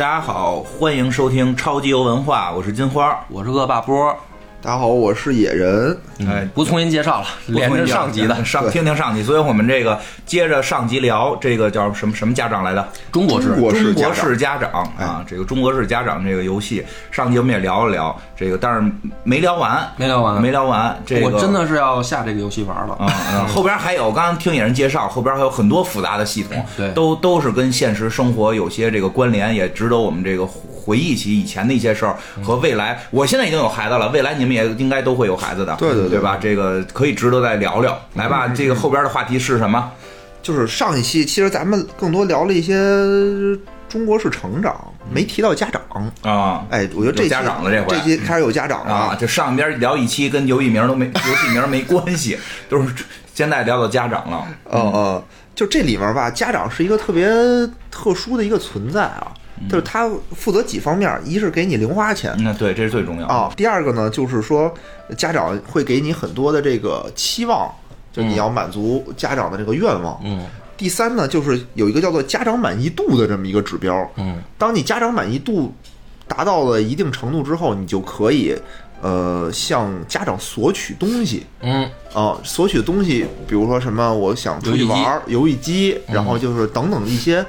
大家好，欢迎收听超级游文化，我是金花。我是恶霸波，大家好，我是野人。哎，不重新介绍了，连着上集的上听听上集，所以我们这个接着上集聊这个叫什么什么家长来的？中国式中国式国家长式家长啊，这个中国式家长这个游戏，上集我们也聊了聊这个，但是没聊完，没聊完没聊完。这个我真的是要下这个游戏玩了。啊、嗯后边还有，我刚刚听野人介绍，后边还有很多复杂的系统，对都都是跟现实生活有些这个关联，也值得我们这个回忆起以前的一些事儿和未来。我现在已经有孩子了，未来你们也应该都会有孩子的，对对对对吧？这个可以值得再聊聊。来吧，这个后边的话题是什么？就是上一期，其实咱们更多聊了一些中国式成长，没提到家长。啊哎，我觉得这家长了这回这期开始有家长了啊，。这上边聊一期跟游戏名都没游戏名没关系，都是现在聊到家长了。嗯嗯，就这里面吧，家长是一个特别特殊的一个存在啊，就是他负责几方面，一是给你零花钱。那对，这是最重要的。啊，第二个呢，就是说家长会给你很多的这个期望，就你要满足家长的这个愿望。嗯。第三呢，就是有一个叫做家长满意度的这么一个指标。嗯。当你家长满意度达到了一定程度之后，你就可以呃向家长索取东西。嗯。啊、索取的东西，比如说什么，我想出去玩儿，游戏机，然后就是等等一些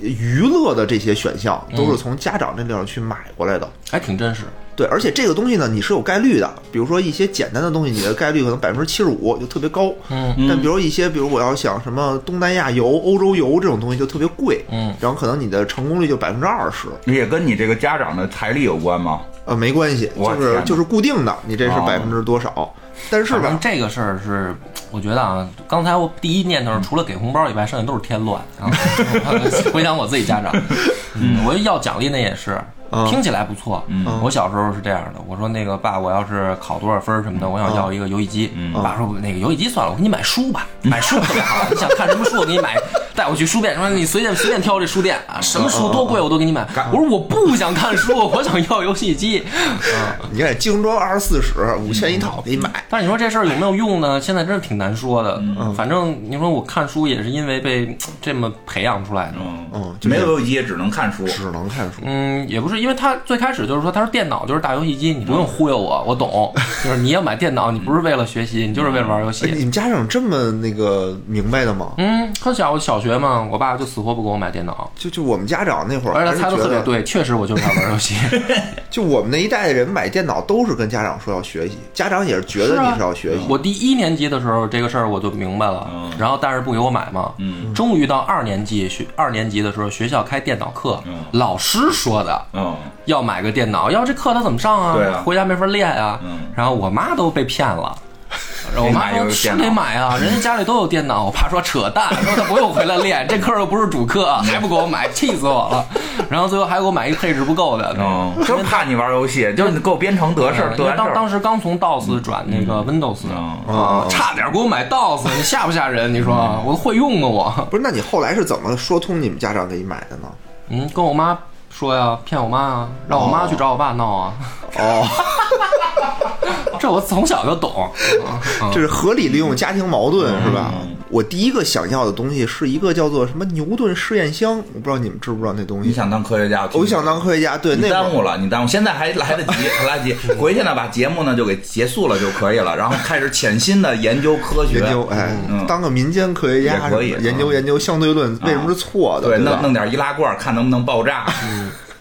娱乐的这些选项，都是从家长这地方去买过来的。还挺真实。对，而且这个东西呢，你是有概率的。比如说一些简单的东西，你的概率可能百分之七十五，就特别高。嗯但比如一些，比如我要想什么东南亚游、欧洲游这种东西，就特别贵。嗯，然后可能你的成功率就百分之二十。也跟你这个家长的财力有关吗？呃，没关系，就是就是固定的，你这是哦百分之多少？但是吧，这个事儿是，我觉得啊，刚才我第一念头除了给红包以外，剩下都是添乱。然 后回想我自己家长，嗯，我要奖励那也是。嗯听起来不错，我小时候是这样的，我说那个爸，我要是考多少分儿什么的，我想要一个游戏机。爸说那个游戏机算了，我给你买书吧，买书特别好，你想看什么书我给你买，带我去书店，说你随便随便挑这书店啊，什么书多贵我都给你买。我说我不想看书，我想要游戏机。你看精装二十四史五千一套，给你买。但是你说这事儿有没有用呢？现在真是挺难说的。嗯反正你说我看书也是因为被这么培养出来的。嗯嗯就没有游戏机也只能看书。只能看书。嗯，也不是，因为他最开始就是说他说电脑就是大游戏机，你不用忽悠我，我懂。就是你要买电脑，你不是为了学习，你就是为了玩游哎，戏。你们家长这么那个明白的吗？嗯，可小小学嘛，我爸就死活不给我买电脑，就就我们家长那会儿，而且他猜的特别对，确实我就是要玩游戏。就我们那一代的人买电脑都是跟家长说要学习，家长也是觉得你是要学习。我第一年级的时候，这个事儿我就明白了，嗯然后但是不给我买嘛。嗯终于到二年级学二年级的时候，学校开电脑课，老师说的嗯，要买个电脑，要这课他怎么上啊？对啊回家没法练啊。嗯然后我妈都被骗了。然后我妈说：“是得买啊，人家家里都有电脑。”我爸说：“扯淡，说他不用回来练，这课又不是主课，还不给我买，气死我了。”然后最后还给我买一配置不够的，嗯，就怕你玩游戏，就是你给我编程得事儿，得事儿。当时刚从 DOS 转那个 Windows，差点给我买 DOS，你吓不吓人？你说我会用吗？我不是，那你后来是怎么说通你们家长给你买的呢？嗯，跟我妈说呀，骗我妈啊，让我妈去找我爸闹啊。哦，这我从小就懂。这是合理利用家庭矛盾是吧？我第一个想要的东西是一个叫做什么牛顿试验箱，我不知道你们知不知道那东西。你想当科学家？我想当科学家，对，你那耽误了，你耽误，现在还来得及，还来得及。回去呢，把节目呢就给结束了就可以了，然后开始潜心的研究科学，研究，哎，嗯当个民间科学家也可以研究研究相对论为什么是错的，对，弄弄点易拉罐，看能不能爆炸。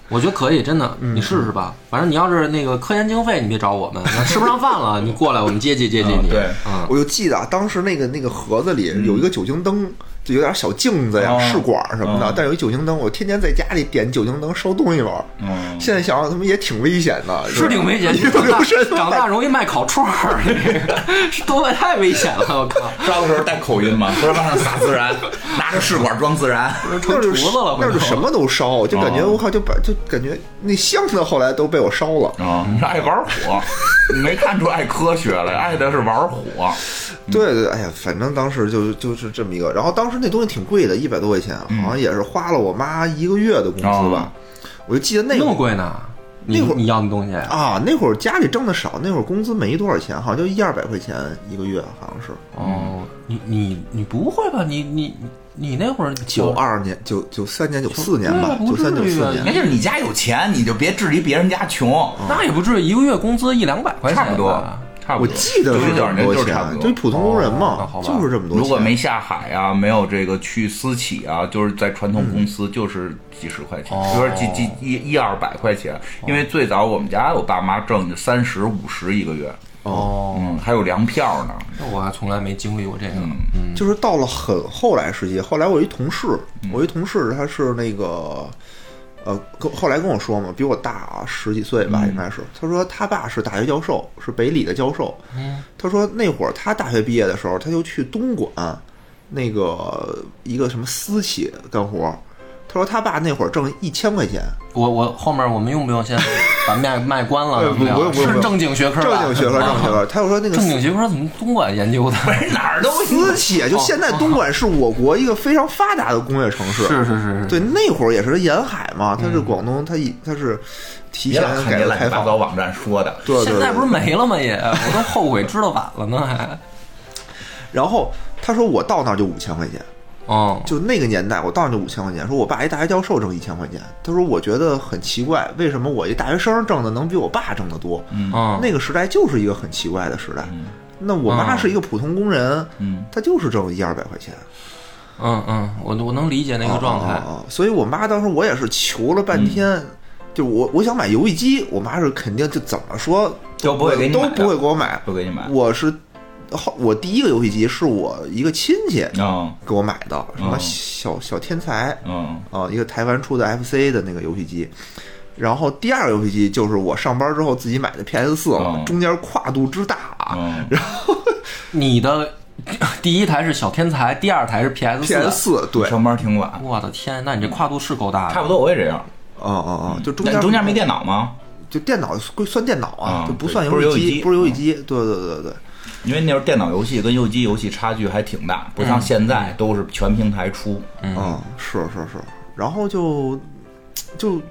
我觉得可以，真的，你试试吧。反正你要是那个科研经费，你别找我们；那吃不上饭了，你过来我们接济接济你。嗯对嗯，我就记得啊，当时那个那个盒子里有一个酒精灯，就有点小镜子呀、哦试管什么的，哦但有一酒精灯，我天天在家里点酒精灯烧东西玩。嗯，现在想想，他妈也挺危险的，是挺危险。长大 长大容易卖烤串儿，这个是多太危险了！我靠，烧的时候带口音嘛，不是往上撒孜然，拿着试管装孜然。成厨那是子了，那就什么都烧，就感觉哦我靠，就把就感觉那箱子后来都被我烧了。啊，爱玩火，你没看出爱科学来，爱的是玩火。对对，哎呀，反正当时就就是这么一个，然后当时那东西挺贵的，一百多块钱，好像也是花了我妈一个月的工资吧。我就记得那会儿那么贵呢？那会儿你要那东西，啊，那会儿家里挣的少，那会儿工资没多少钱，好像就一二百块钱一个月，好像是。哦，你你你不会吧？你你你那会儿九二年、九九三年、九四年吧，九三九四那年。就是你家有钱，你就别质疑别人家穷，那也不至于，一个月工资一两百块钱，差不多，差不我。记得是这九十九年么多钱就是差不，多就。普通工人嘛就是这么多钱。如果没下海啊，没有这个去私企啊，就是在传统公司就是几十块钱，哦比如说几几一一二百块钱。因为最早我们家我爸妈挣的三十五十一个月，哦，嗯，还有粮票呢。那我还从来没经历过这个，嗯，就是到了很后来时期，后来我一同事，嗯我一同事他是那个，呃，跟后来跟我说嘛，比我大十几岁嗯吧，应该是。他说他爸是大学教授，是北理的教授。嗯，他说那会儿他大学毕业的时候，他就去东莞那个一个什么私企干活。他说他爸那会儿挣一千块钱，我我后面我们用不用先把麦麦关了？呃 不不用不用是正经学科吧，正经学科，正经学科。他又说那个正经学科怎么东莞研究的？不是哪儿都 私企，就现在东莞是我国一个非常发达的工业城市。是是是是，对，那会儿也是沿海嘛，它是广东，它一它是提前改革开放网站说的。对对对现在不是没了吗？也，我都后悔知道晚了呢，还。然后他说我到那儿就五千块钱，哦，就那个年代我到那儿就五千块钱。说我爸一大学教授挣一千块钱，他说我觉得很奇怪，为什么我一大学生挣的能比我爸挣得多？嗯嗯，那个时代就是一个很奇怪的时代。那我妈嗯是一个普通工人，嗯，她就是挣一二百块钱嗯嗯，我我能理解那个状态。啊啊啊所以我妈当时我也是求了半天。就我我想买游戏机，我妈是肯定就怎么说都不会给你买都不会给我买，不给你买。我是后我第一个游戏机是我一个亲戚嗯给我买的，什么嗯小小天才嗯啊，一个台湾出的 FC 的那个游戏机。然后第二个游戏机就是我上班之后自己买的 PS 四中间跨度之大，啊。然后，你的第一台是小天才，第二台是 PS 四。PS 四对，上班挺晚，我的天，那你这跨度是够大的。差不多我也这样。哦哦哦，就中间中间没电脑吗？就电脑归算电脑啊，啊就不算游戏戏机不是游戏机，对对对对。因为那时候电脑游戏跟游戏机游戏差距还挺大，不像现在都是全平台出。嗯，是是是，然后就就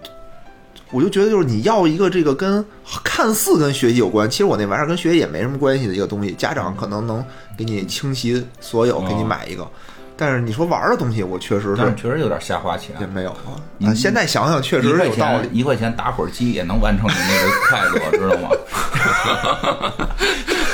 我就觉得就是你要一个这个跟看似跟学习有关，其实我那玩意儿跟学习也没什么关系的一个东西，家长可能能给你倾其所有，给你买一个。但是你说玩儿的东西，我确实但是是确实有点瞎花钱也，没有啊。啊，现在想想确实是有道理。一块钱打会儿机也能完成你那个快乐，知道吗？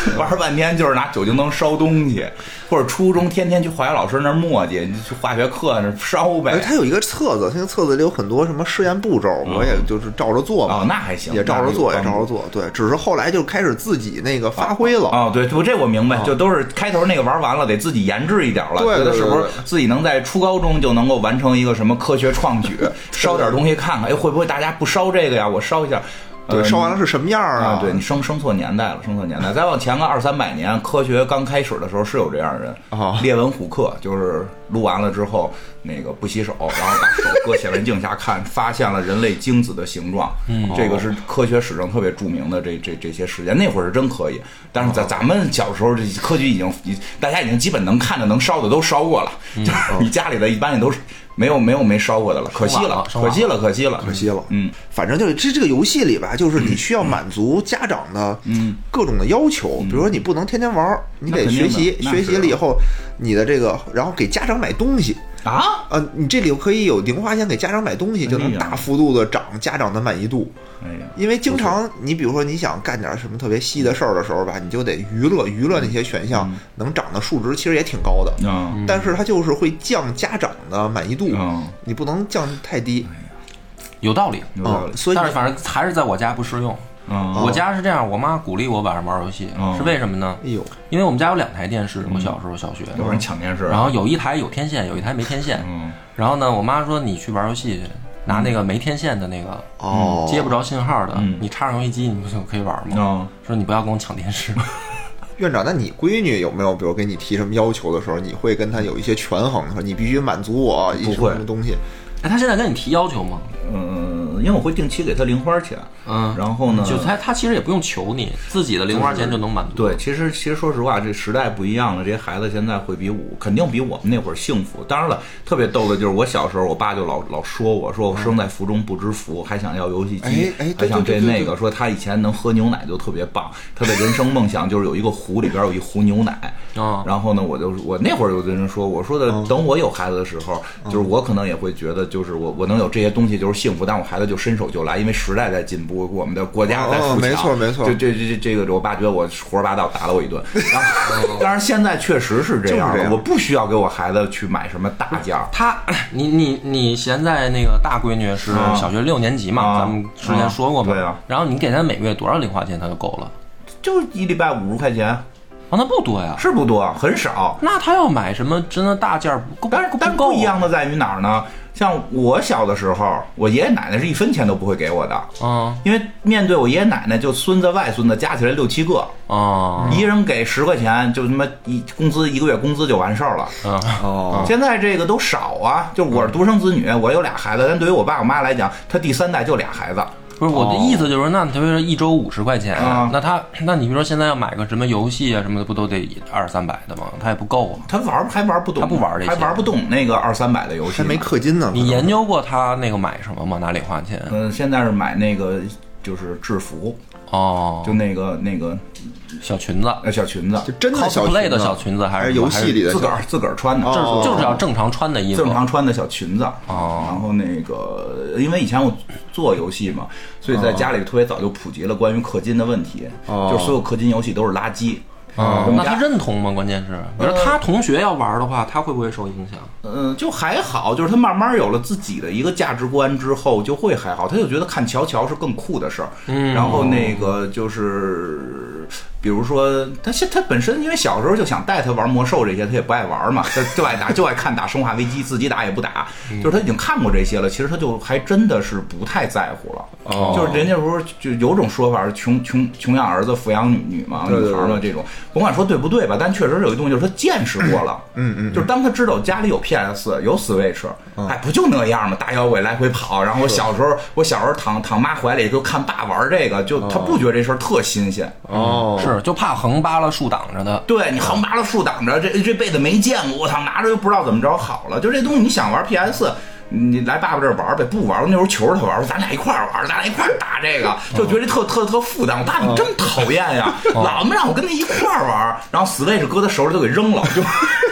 玩半天就是拿酒精灯烧东西，或者初中天天去化学老师那儿磨叽，去化学课那儿烧哎，呗。他有一个册子，那个册子里有很多什么试验步骤，我也就是照着做哦，，那还行，也照着做，也照着做。对，只是后来就开始自己那个发挥了。哦，对，我这我明白，就都是开头那个玩完了，得自己研制一点了，对觉得是不是自己能在初高中就能够完成一个什么科学创举，烧点东西看看，哎，会不会大家不烧这个呀？我烧一下。对，呃烧完了是什么样儿啊，对你生生错年代了，生错年代。再往前个二三百年，科学刚开始的时候是有这样的人。哦列文虎克就是录完了之后，那个不洗手，然后把手搁显微镜下看，发现了人类精子的形状。嗯，这个是科学史上特别著名的这这这些事件。那会儿是真可以，但是在咱们小时候，这科举已经已大家已经基本能看的、能烧的都烧过了，就是你家里的一般也都是没有没有没烧过的了，可惜了，了。可惜了，可惜了，可惜了。嗯，反正就是这这个游戏里吧，就是你需要满足家长的嗯。各种的要求，比如说你不能天天玩儿，你得学习，学习了以后，你的这个，然后给家长买东西。啊，呃，你这里可以有零花钱给家长买东西，就能大幅度的涨家长的满意度。哎呀。因为经常你比如说你想干点什么特别稀的事儿的时候吧，你就得娱乐，娱乐那些选项能涨的数值其实也挺高的，嗯但是它就是会降家长的满意度，嗯，你不能降太低有道理，有道理啊。。所以但是反正还是在我家不适用。嗯我家是这样，我妈鼓励我晚上玩游戏，哦是为什么呢？哎呦，因为我们家有两台电视，我小时候小学，有人抢电视啊，然后有一台有天线，有一台没天线。嗯然后呢，我妈说你去玩游戏，拿那个没天线的那个，哦，接不着信号的嗯，你插上游戏机，你不就可以玩吗？嗯，说你不要跟我抢电视。院长，那你闺女有没有，比如给你提什么要求的时候，你会跟她有一些权衡，说你必须满足我一什么不会什么东西？哎，她现在跟你提要求吗？嗯嗯，因为我会定期给他零花钱，嗯，然后呢，就他他其实也不用求你，自己的零花钱就能满足。对，其实其实说实话，这时代不一样了，这些孩子现在会比我肯定比我们那会儿幸福。当然了，特别逗的就是我小时候，我爸就老老说我说我生在福中不知福，还想要游戏机，哎哎还想这那个，说他以前能喝牛奶就特别棒，他的人生梦想就是有一个壶里边有一壶牛奶。啊，然后呢，我就我那会儿有的人说，我说的等我有孩子的时候，就是我可能也会觉得，就是我我能有这些东西就是幸福，但我孩子就伸手就来，因为时代在进步，我们的国家在富强，哦没错没错就这这这这个，我爸觉得我胡说八道，打了我一顿。然后，当然现在确实是这样我不需要给我孩子去买什么大件儿。他，你你你现在那个大闺女是啊小学六年级嘛？啊咱们之前说过嘛。啊对啊然后你给她每个月多少零花钱，她就够了？就一礼拜五十块钱，啊，那不多呀。是不多，很少。那她要买什么真的大件儿不够？但是但不一样的在于哪儿呢？像我小的时候，我爷爷奶奶是一分钱都不会给我的。啊因为面对我爷爷奶奶，就孙子外孙子加起来六七个，啊一人给十块钱，就他妈一工资一个月工资就完事儿了。啊！哦，现在这个都少啊，就我是独生子女，我有俩孩子，但对于我爸我妈来讲，他第三代就俩孩子。不是我的哦意思，就是那比如说一周五十块钱啊，那他那你比如说现在要买个什么游戏啊什么的，不都得二三百的吗？他也不够啊。他玩儿还玩不懂，他不玩这些还玩不懂那个二三百的游戏呢，还没氪金呢。你研究过他那个买什么吗？拿零花钱？嗯，现在是买那个就是制服，哦，就那个那个小裙子呃小裙子，就真的小 cosplay 的小裙子还还是游戏里的自个儿自个儿穿的，哦就是就是要正常穿的衣服正。常穿的小裙子。哦然后那个，因为以前我做游戏嘛，所以在家里特别早就普及了关于氪金的问题，哦就是所有氪金游戏都是垃圾。啊我们家那他认同吗？关键是，比如说他同学要玩的话，他会不会受影响？嗯，就还好，就是他慢慢有了自己的一个价值观之后，就会还好。他就觉得看乔乔是更酷的事儿。嗯然后那个就是，比如说他现他本身因为小时候就想带他玩魔兽这些，他也不爱玩嘛，他就爱打 就爱看打生化危机，自己打也不打。就是他已经看过这些了，其实他就还真的是不太在乎了。哦就是人家不是就有种说法是穷穷穷养儿子，富养女女嘛，女孩嘛这种，甭管说对不对吧，但确实有一东西就是他见识过了。嗯嗯，就是当他知道家里有 PS 有 Switch，哎，不就那样吗？大摇尾来回跑。然后我小时候，我小时候躺躺妈怀里就看爸玩这个，就他不觉得这事儿特新鲜。哦，是就怕横扒拉竖挡着的。对你横扒拉竖挡着，这这辈子没见过，我操，拿着又不知道怎么着好了。就这东西，你想玩 PS。你来爸爸这儿玩呗，不玩。那时候求着他玩，咱俩一块儿玩，咱俩一块儿打这个，就觉得特特特负担。我爸爸这么讨厌呀，老他妈让我跟他一块儿玩，然后 Switch 搁他手里都给扔了，就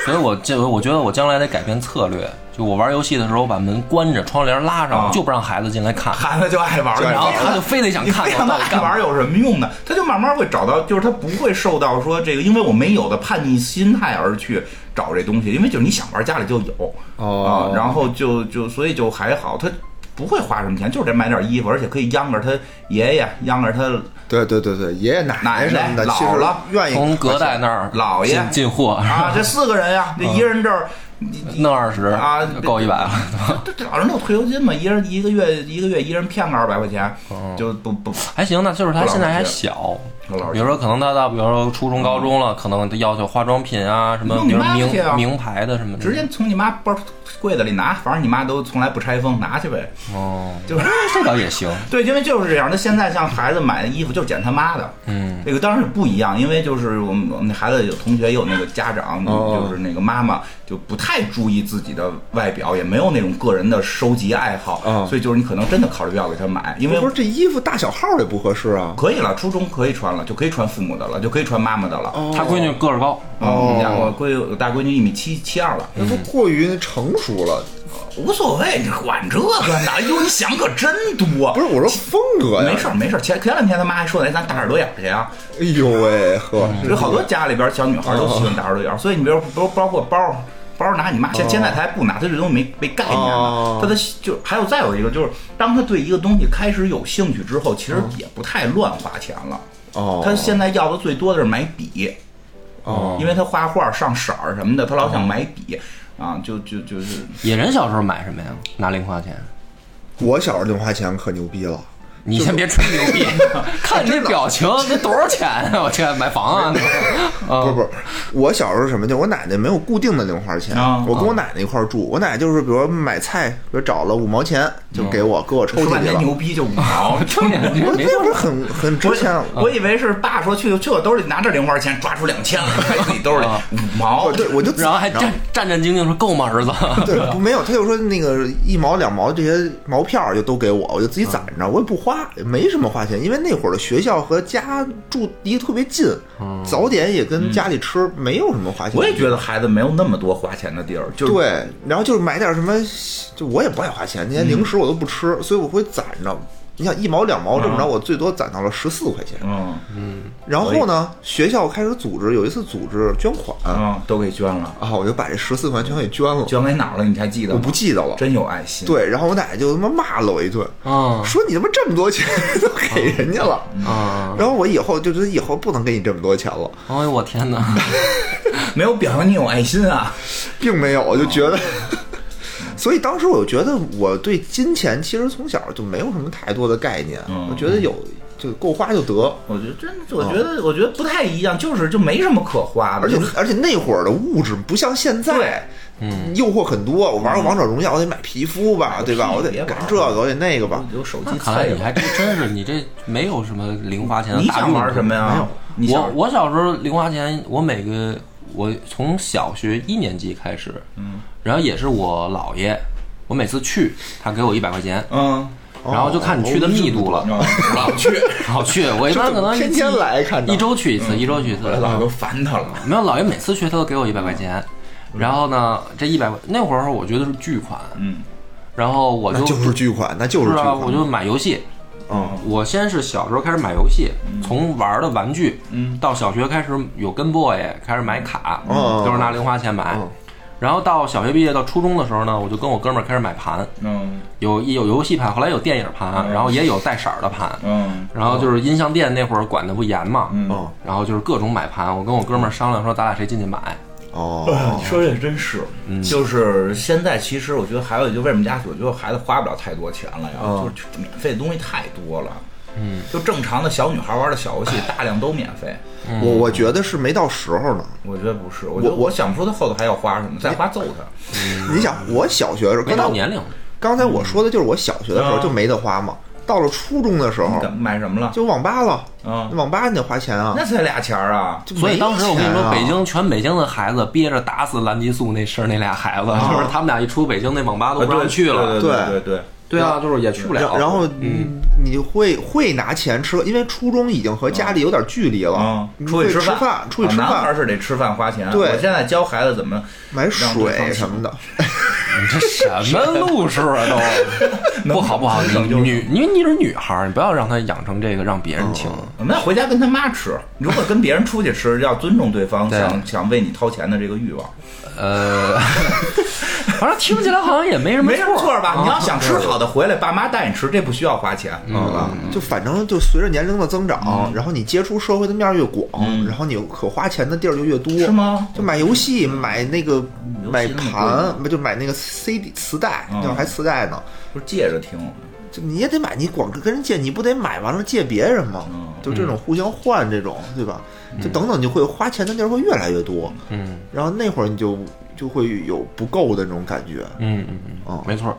所以我这我觉得我将来得改变策略，就我玩游戏的时候，我把门关着，窗帘拉上，啊。就不让孩子进来看。孩子就爱玩，然后他就非得想你非让他看我到底爱干嘛。玩有什么用呢？他就慢慢会找到，就是他不会受到说这个，因为我没有的叛逆心态而去找这东西，因为就是你想玩家里就有。哦。啊，然后就就所以就还好，他不会花什么钱，就是得买点衣服，而且可以央着他爷爷，央着他对对对对，爷爷奶奶什么的，奶其实老了愿意从隔代那儿姥爷进进货啊，这四个人呀，这一人这儿。弄二十啊够一百了。这这老人都有退休金嘛，一人一个月一个月一人骗个二百块钱，哦就不不还行，那就是他现在还小比如说可能他到比如说初中高中了，可能他要求化妆品啊什么，名啊名牌的什么的，直接从你妈包柜子里拿，反正你妈都从来不拆封，拿去呗。哦，就是这倒也行。对，因为就是这样。那现在像孩子买的衣服就是捡他妈的，嗯，这个当然是不一样，因为就是我们我们那孩子有同学也有那个家长，哦就是那个妈妈就不太注意自己的外表，也没有那种个人的收集爱好，哦所以就是你可能真的考虑不要给他买，因为不是这衣服大小号也不合适啊。可以了，初中可以穿了，就可以穿父母的了，就可以穿妈妈的了。哦他闺女个儿高，啊我们家我闺我大闺女一米七七二了，那都过于成熟了，无所谓，你管这个呢？哎呦，你想可真多。不是我说风格呀。没事儿没事儿，前前两天他妈还说呢，哎咱打耳朵眼儿去啊。哎呦喂呵，有好多家里边小女孩都喜欢打耳朵眼儿，所以你比如包包括包儿包儿拿你妈，现现在他还不拿，他这东西没没概念哦呢。他的就还有再有一个就是，当他对一个东西开始有兴趣之后，其实也不太乱花钱了。哦，他现在要的最多的是买笔，哦，因为他画画上色儿什么的，他老想买笔。啊，就就就是。野人小时候买什么呀？拿零花钱。我小时候零花钱可牛逼了，你先别吹牛逼，看你这表情，那多少钱啊？我天，买房啊？啊不是不是，我小时候什么，就我奶奶没有固定的零花钱，啊我跟我奶奶一块儿住，我奶奶就是比如买菜，比如找了五毛钱就给我，给我抽说半进去了。牛逼就五毛，我那会儿很很值钱，我以为是爸说去去我兜里拿着零花钱，抓出两千来，揣自己兜里啊五毛，对我就然后还战战战兢兢说够吗，儿子？对，不没有，他就说那个一毛两毛这些毛票儿就都给我，我就自己攒着，我也不花，也没什么花钱，因为那会儿的学校和家住离得特别近，早点也跟家里吃，没有什么花钱。我也觉得孩子没有那么多花钱的地儿，就是对，然后就是买点什么，就我也不爱花钱，那些零食我都不吃，所以我会攒着。你想一毛两毛这么着，我最多攒到了十四块钱。嗯然后呢，学校开始组织，有一次组织捐款嗯，都给捐了，啊，我就把这十四块钱全给捐了，捐给哪儿了？你还记得吗？我不记得了。真有爱心。，对，然后我奶奶就他妈骂了我一顿，啊说你他妈这么多钱 都给人家了，啊，然后我以后就觉得以后不能给你这么多钱了，哎呦我天哪！没有表扬你有爱心啊。并没有，我就觉得，所以当时我就觉得我对金钱其实从小就没有什么太多的概念，嗯我觉得有就够花就得，我觉得真的，我觉得我觉得不太一样，就是就没什么可花的，而且而且那会儿的物质不像现在，嗯，诱惑很多。我玩个王者荣耀，我得买皮肤吧，对吧？我得玩干这个，我得那个吧。有手机那看来你还真真是，你这没有什么零花钱的你想玩什么呀？没有你想我我小时候零花钱，我每个我从小学一年级开始，嗯，然后也是我姥爷，我每次去，他给我一百块钱，嗯，然后就看你去的密度了，哦老去，老去，我一般可能天天来看一周去一次，一周去一次，老都烦他了。没有姥爷每次去他都给我一百块钱，然后呢，这一百块那会儿我觉得是巨款，嗯。然后我就就是巨款，那就是是啊。我就买游戏。嗯，我先是小时候开始买游戏，从玩的玩具，嗯。到小学开始有跟 boy，开始买卡，嗯都是拿零花钱买。嗯。然后到小学毕业到初中的时候呢，我就跟我哥们儿开始买盘，嗯。有有游戏盘，后来有电影盘，嗯。然后也有带色儿的盘。嗯。然后就是音像店那会儿管的不严嘛，嗯。哦。然后就是各种买盘，我跟我哥们儿商量说，咱俩谁进去买。哦，你 说这真是，就是现在其实我觉得还有就为什么家我觉得孩子花不了太多钱了呀，嗯。就是免费的东西太多了。嗯，就正常的小女孩玩的小游戏，大量都免费。我我觉得是没到时候呢。我觉得不是，我我我想不出他后头还要花什么，再花揍他。你想，我小学的时候，没到年龄，刚才我说的就是我小学的时候嗯就没得花嘛。到了初中的时候买什么了？就网吧了，嗯，网吧你得花钱啊。那才俩钱儿啊！所以当时我跟你说，北京全北京的孩子憋着打死蓝激素那事儿，那俩孩子就是他们俩一出北京，那网吧都不让去了。对对对对对啊，就是也去不了。然然后嗯，你会会拿钱吃，因为初中已经和家里有点距离了出去吃饭，出去吃饭男孩饭，是得吃饭花钱。对我现在教孩子怎么买水什么的。你这什么路数啊都 不好不好，你女因为你是女孩儿，你不要让她养成这个让别人请。那回家跟他妈吃。如果跟别人出去吃，要尊重对方想想为你掏钱的这个欲望，呃，反正听起来好像也没什么没什么错吧？啊你要想吃好的，回来爸妈带你吃，这不需要花钱，嗯好吧？就反正就随着年龄的增长，然后你接触社会的面儿越广，然后你可花钱的地儿就越多，是吗就买游戏，买那个买盘，就买那个 CD 磁带，嗯那会儿还磁带呢。不是借着听，就你也得买，你光跟人借，你不得买完了借别人吗？嗯就这种互相换这种，对吧？就等等，你会花钱的地儿会越来越多，嗯然后那会儿你就就会有不够的那种感觉。嗯嗯嗯嗯，没错。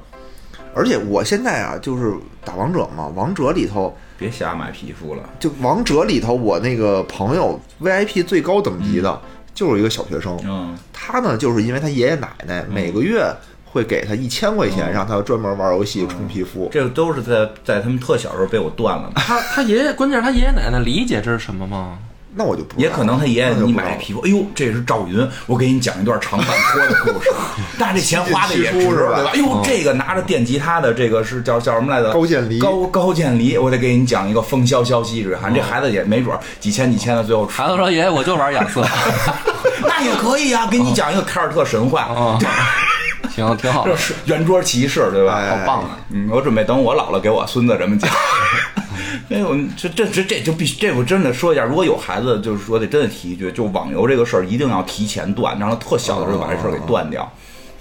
而且我现在啊，就是打王者嘛，王者里头别瞎买皮肤了。就王者里头，我那个朋友 VIP 最高等级的，就是一个小学生。嗯，他呢，就是因为他爷爷奶奶每个月会给他一千块钱，嗯让他专门玩游戏充皮肤。这都是在在他们特小时候被我断了的。他他爷爷，关键是他爷爷奶奶理解这是什么吗？那我就不知道也可能他爷爷你买皮肤，哎呦，这是赵云，我给你讲一段长坂坡的故事，但是这钱花的也值，七七出是吧对吧？哎呦，这个拿着电吉他的这个是叫叫什么来着？高渐离高高渐离，我得给你讲一个风萧萧兮易水寒，这孩子也没准儿几千几千的，最后出孩子说：“爷爷，我就玩亚瑟。那也可以啊，给你讲一个凯尔特神话，哦行，挺好的 这。是圆桌骑士，对吧？哎好棒啊！嗯，我准备等我老了给我孙子这么讲。没有，这这这这就必须，这我真的说一下，如果有孩子，就是说得真的提一句，就网游这个事儿一定要提前断，让他特小的时候把这事儿给断掉。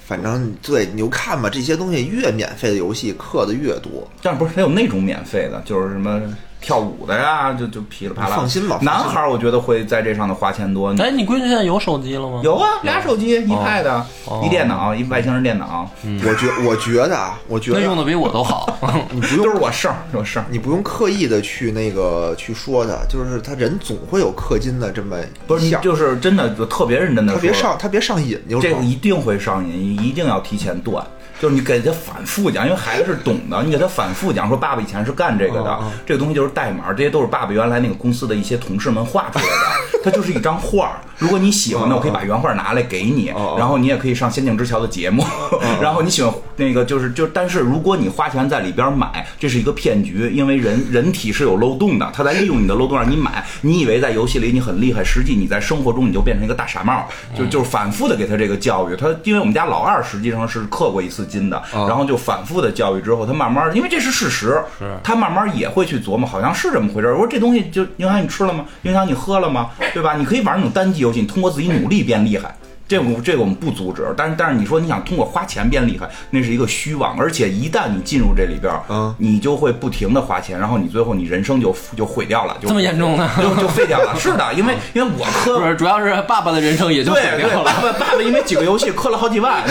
反正对，你就看吧，这些东西越免费的游戏氪的越多。但是不是还有那种免费的，就是什么跳舞的呀，就就噼里啪啦。放心吧男孩儿我觉得会在这上头花钱多。哎，你闺女现在有手机了吗？有啊，俩手机，一 pad，哦一电脑，一外星人电脑，我觉我觉得啊，我觉得那用的比我都好。你不用都是我事儿，是我事儿。你不用刻意的去那个去说他，就是他人总会有氪金的这么不是，就是真的就特别认真的他别上他别上瘾，就是这个一定会上瘾，你一定要提前断。就是你给他反复讲，因为孩子是懂的，你给他反复讲说爸爸以前是干这个的，这个东西就是代码，这些都是爸爸原来那个公司的一些同事们画出来的，它就是一张画儿。如果你喜欢的，我可以把原画拿来给你，然后你也可以上《仙境之桥》的节目，然后你喜欢那个就是就，但是如果你花钱在里边买，这是一个骗局，因为人人体是有漏洞的，他在利用你的漏洞让你买，你以为在游戏里你很厉害，实际你在生活中你就变成一个大傻帽，就就是反复的给他这个教育，他因为我们家老二实际上是刻过一次金的，然后就反复的教育之后，他慢慢因为这是事实，他慢慢也会去琢磨，好像是这么回事。我说这东西就影响你吃了吗？影响你喝了吗？对吧？你可以玩那种单机游戏，你通过自己努力变厉害。这我这个我们不阻止，但是但是你说你想通过花钱变厉害，那是一个虚妄，而且一旦你进入这里边儿，嗯你就会不停的花钱，然后你最后你人生就就毁掉了，就这么严重呢？就就废掉了。是的，因为 因为我磕不是，主要是爸爸的人生也就毁掉了。爸爸爸爸因为几个游戏磕了好几万，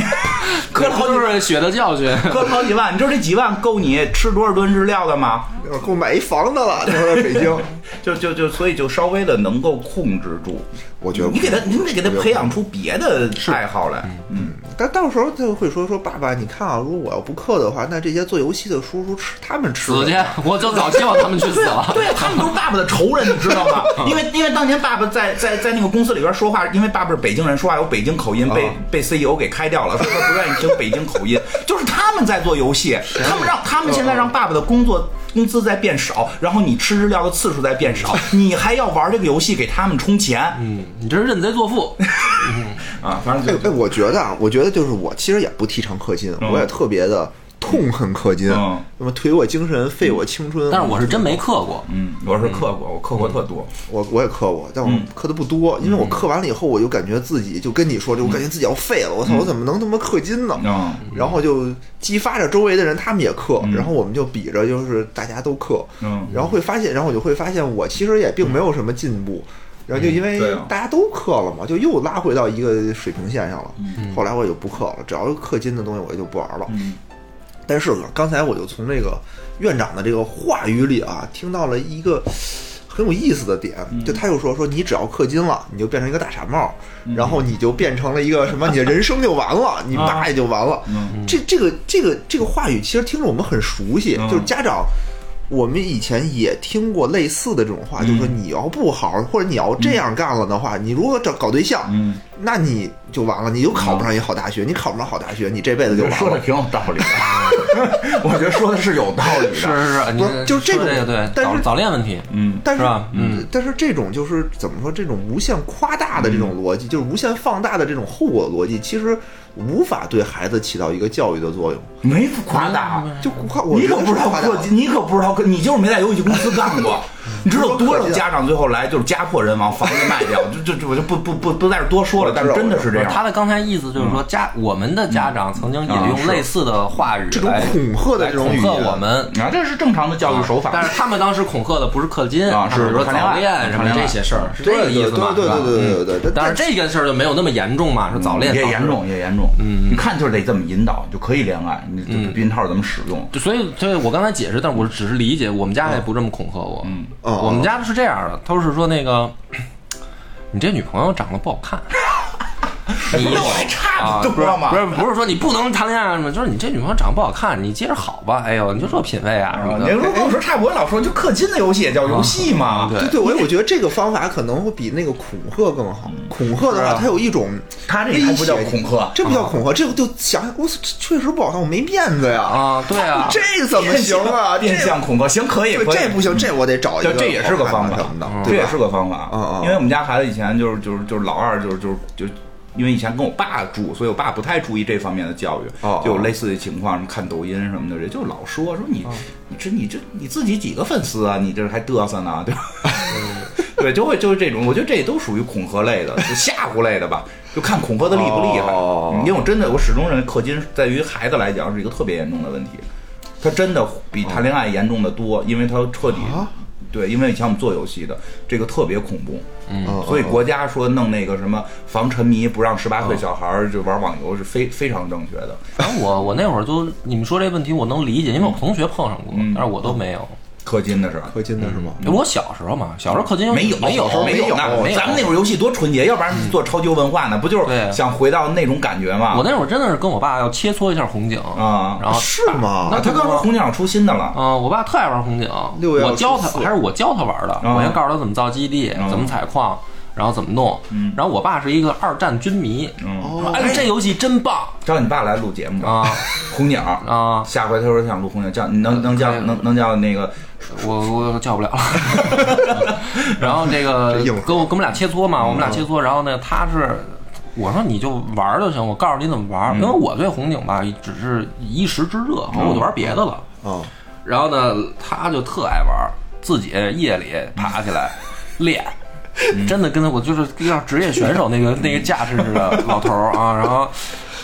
磕了好几万，血的教训。磕了好几万，你知道这几万够你吃多少吨日料的吗？够买一房子了，就是在北京。就就就所以就稍微的能够控制住，我觉得你给他，你得给他培养出别的爱好来，嗯，但到时候他就会说说爸爸，你看啊，如果我要不氪的话，那这些做游戏的叔叔吃他们吃死去！！我就早希望他们去死了。对，他们都是爸爸的仇人，你知道吗？因为因为当年爸爸在在在那个公司里边说话，因为爸爸是北京人，说话有北京口音，被啊被 CEO 给开掉了，说他不愿意听北京口音，就是他们在做游戏，他们让他们现在让爸爸的工作。工资在变少，然后你吃日料的次数在变少，你还要玩这个游戏给他们充钱嗯，你这是认贼作父。啊！反正就哎哎，我觉得啊，我觉得就是我其实也不提倡氪金，我也特别的痛恨氪金，嗯那么颓我精神，废我青春。但是我是真没氪过。嗯，我是氪过，我氪过特多，我我也氪过，但我嗯氪的不多，因为我氪完了以后，我就感觉自己就跟你说，就我感觉自己要废了，我操，我怎么能他妈氪金呢？嗯然后就激发着周围的人，他们也氪，然后我们就比着，就是大家都氪，嗯然后会发现，然后我就会发现，我其实也并没有什么进步。然后就因为大家都氪了嘛，就又拉回到一个水平线上了。嗯后来我也就不氪了，只要氪金的东西我也就不玩了。嗯但是刚才我就从这个院长的这个话语里啊，听到了一个很有意思的点，嗯就他又说说你只要氪金了，你就变成一个大傻帽，嗯然后你就变成了一个什么，你的人生就完了，你爸也就完了。嗯这这个这个这个话语其实听着我们很熟悉，嗯就是家长。我们以前也听过类似的这种话，就是说你要不好，或者你要这样干了的话，你如果找搞对象，嗯，那你就完了，你就考不上一好大学，你考不上好大学，你这辈子就完了。说的。挺有道理的，我觉得说的是有道理的，是是是，你不是就是这种对但是早早恋问题。嗯。但是是嗯，但是这种就是怎么说，这种无限夸大的这种逻辑，就是无限放大的这种后果逻辑，其实无法对孩子起到一个教育的作用。没夸大。就夸，我你可不知道你可不知道，你就是没在游戏公司干过。你知道有多少家长最后来就是家破人亡，房子卖掉，就就就我就不不不不在这多说了，但是真的是这样。他的刚才意思就是说，家我们的家长曾经也用类似的话语这种来恐吓的这种来恐吓我们。啊，这是正常的教育手法。但是他们当时恐吓的不是氪金，啊是比如说早恋什么这些事儿，是这个意思嘛？对对对对对对对。但是这个事儿就没有那么严重嘛，说早恋也严。重，也严重。嗯，你看就是得这么引导，就可以恋爱。你这避孕套怎么使用？就所以，所以我刚才解释，但我只是理解，我们家也不这么恐吓我。嗯我们家是这样的，都是说那个，你这女朋友长得不好看，你那我还差啊，不多吗？不是不是说你不能谈恋爱什么，就是你这女朋友长得不好看，你接着好吧。哎呦，你就这品味啊什么的。你说跟我说差不多，老说就氪金的游戏也叫游戏嘛。对对对，我我觉得这个方法可能会比那个恐吓更好。恐吓的话，它有一种他这还不叫恐吓，这不叫恐吓，这个就想想，我确实不好看，我没面子呀。啊，对啊，这怎么行啊？变相恐吓，行可以，这不行，这我得找一个这这也是个方法这也是个方法嗯嗯因为我们家孩子以前就是就是就是老二就是就是就。因为以前跟我爸住，所以我爸不太注意这方面的教育，哦就有类似的情况，什么看抖音什么的，人就老说说你，你这你这你自己几个粉丝啊？你这还嘚瑟呢，对吧？对，就会就是这种，我觉得这都属于恐吓类的，就吓唬类的吧。就看恐吓的厉不厉害。哦因为我真的我始终认为氪金在于孩子来讲是一个特别严重的问题，他真的比谈恋爱严重的多，因为他彻底。啊对，因为以前我们做游戏的，这个特别恐怖，嗯所以国家说弄那个什么防沉迷，不让十八岁小孩儿就玩网游是非非常正确的。反正我我那会儿就你们说这问题我能理解，因为我同学碰上过，嗯但是我都没有。氪金的是吧？氪金的是吗？我小时候嘛，小时候氪金没有没有没没有呢没有。咱们那会儿游戏多纯洁，要不然做超级文化呢？不就是想回到那种感觉吗？我那会儿真的是跟我爸要切磋一下红警啊然后是吗？那，他刚说红警出新的了，啊、我爸特爱玩红警，我教他还是我教他玩的。啊我先告诉他怎么造基地，啊怎么采矿，然后怎么弄。然后我爸是一个二战军迷，嗯，说哎这游戏真棒找你爸来录节目。啊红鸟，啊！下回他说想录红鸟，叫你能能叫能能叫那个我我叫不了了。然后这个跟我跟我们俩切磋嘛，我们俩切磋。然后呢，他是我说你就玩儿就行，我告诉你怎么玩儿，因为我对红警吧只是一时之热，我就玩别的了。啊，然后呢，他就特爱玩儿，自己夜里爬起来练。真的跟他我就是要职业选手那个那个架势似的老头儿啊，然后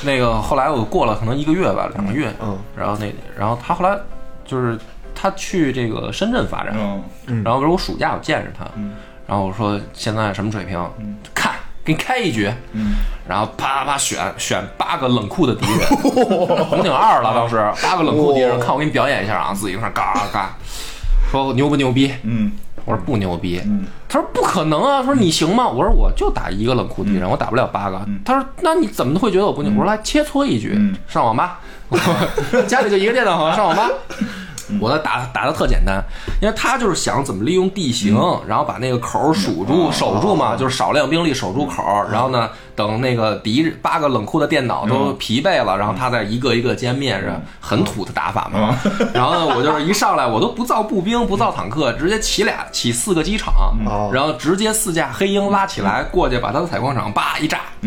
那个后来我过了可能一个月吧，两个月，嗯，然后那然后他后来就是他去这个深圳发展，嗯。然后比如我暑假我见着他，嗯。然后我说现在什么水平？看，给你开一局，嗯。然后啪啪啪选选八个冷酷的敌人，红警二了当时八个冷酷敌人，看我给你表演一下啊，自己在那嘎嘎，说我牛不牛逼？嗯我说不牛逼。嗯他说不可能啊，他说你行吗？我说我就打一个冷酷敌人，我打不了八个。他说那你怎么会觉得我不牛？我说来切磋一局，嗯上网吧，家里就一个电脑，好上网吧。我的打打的特简单，因为他就是想怎么利用地形，然后把那个口儿守住、守住嘛，就是少量兵力守住口儿，然后呢，等那个敌人八个冷酷的电脑都疲惫了，然后他再一个一个歼灭着，很土的打法嘛。然后呢，我就是一上来我都不造步兵，不造坦克，直接起俩起四个机场，哦。然后直接四架黑鹰拉起来过去，把他的采矿场叭一炸，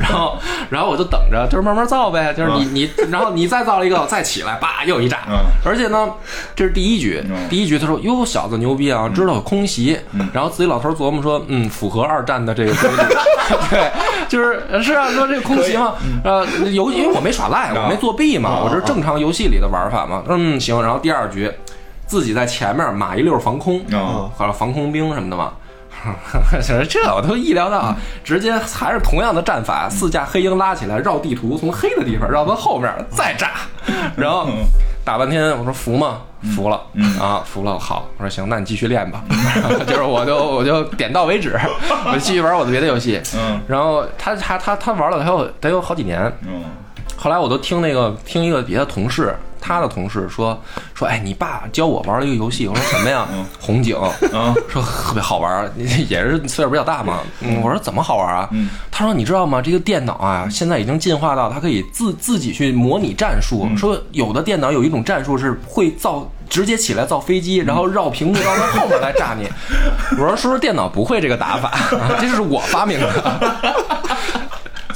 然后然后我就等着，就是慢慢造呗，就是你你，然后你再造一个，再起来，叭又一炸。嗯，而且呢，这是第一局嗯，第一局他说哟小子牛逼啊，知道有空袭，然后自己老头琢磨说，嗯，符合二战的这个规律，对，就是是啊，说这个空袭嘛，呃，游因为我没耍赖，我没作弊嘛，我这是正常游戏里的玩法嘛，嗯行，然后第二局自己在前面码一溜防空，啊。还有防空兵什么的嘛。这我都意料到啊，直接还是同样的战法，四架黑鹰拉起来绕地图，从黑的地方绕到后面再炸，然后打半天，我说服吗？服了，啊，服了，好，我说行，那你继续练吧，就是我就我就点到为止，我就继续玩我的别的游戏，嗯。然后他他他他玩了得有得有好几年，嗯。后来我都听那个听一个别的同事，他的同事说说，哎，你爸教我玩了一个游戏，我说什么呀？红警，啊说 特别好玩，也是岁数比较大嘛。嗯，我说怎么好玩啊？嗯他说你知道吗？这个电脑啊，现在已经进化到它可以自自己去模拟战术。说有的电脑有一种战术是会造。直接起来造飞机，然后绕屏幕绕到后面来炸你。我说叔叔电脑不会这个打法？这是我发明的。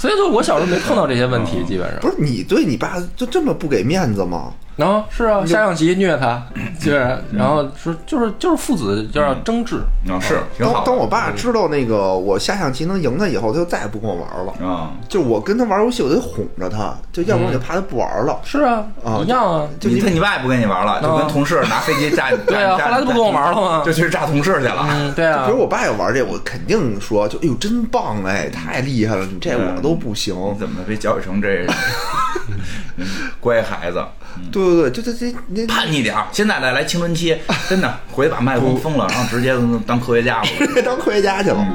所以说我小时候没碰到这些问题，基本上。不是你对你爸就这么不给面子吗？然后是啊，下象棋虐他，就是，然后说就是就是父子就要争执，啊是挺好的。当当我爸知道那个我下象棋能赢他以后，他就再也不跟我玩了。啊就我跟他玩游戏，我得哄着他，就要不然我就怕他不玩了。是啊啊，一样啊，就你他你爸也不跟你玩了，就跟同事拿飞机炸 你。对啊，炸后来就不跟我玩了吗 就？去炸同事去了。嗯，对啊比如，我爸要玩这，我肯定说，就哎呦真棒哎，太厉害了，你这我都不行。你怎么被教育成这样 乖孩子？对对对，就这这那叛逆点儿，现在再来青春期，真的回去把麦克风封了，然后直接当科学家了。当科学家去了。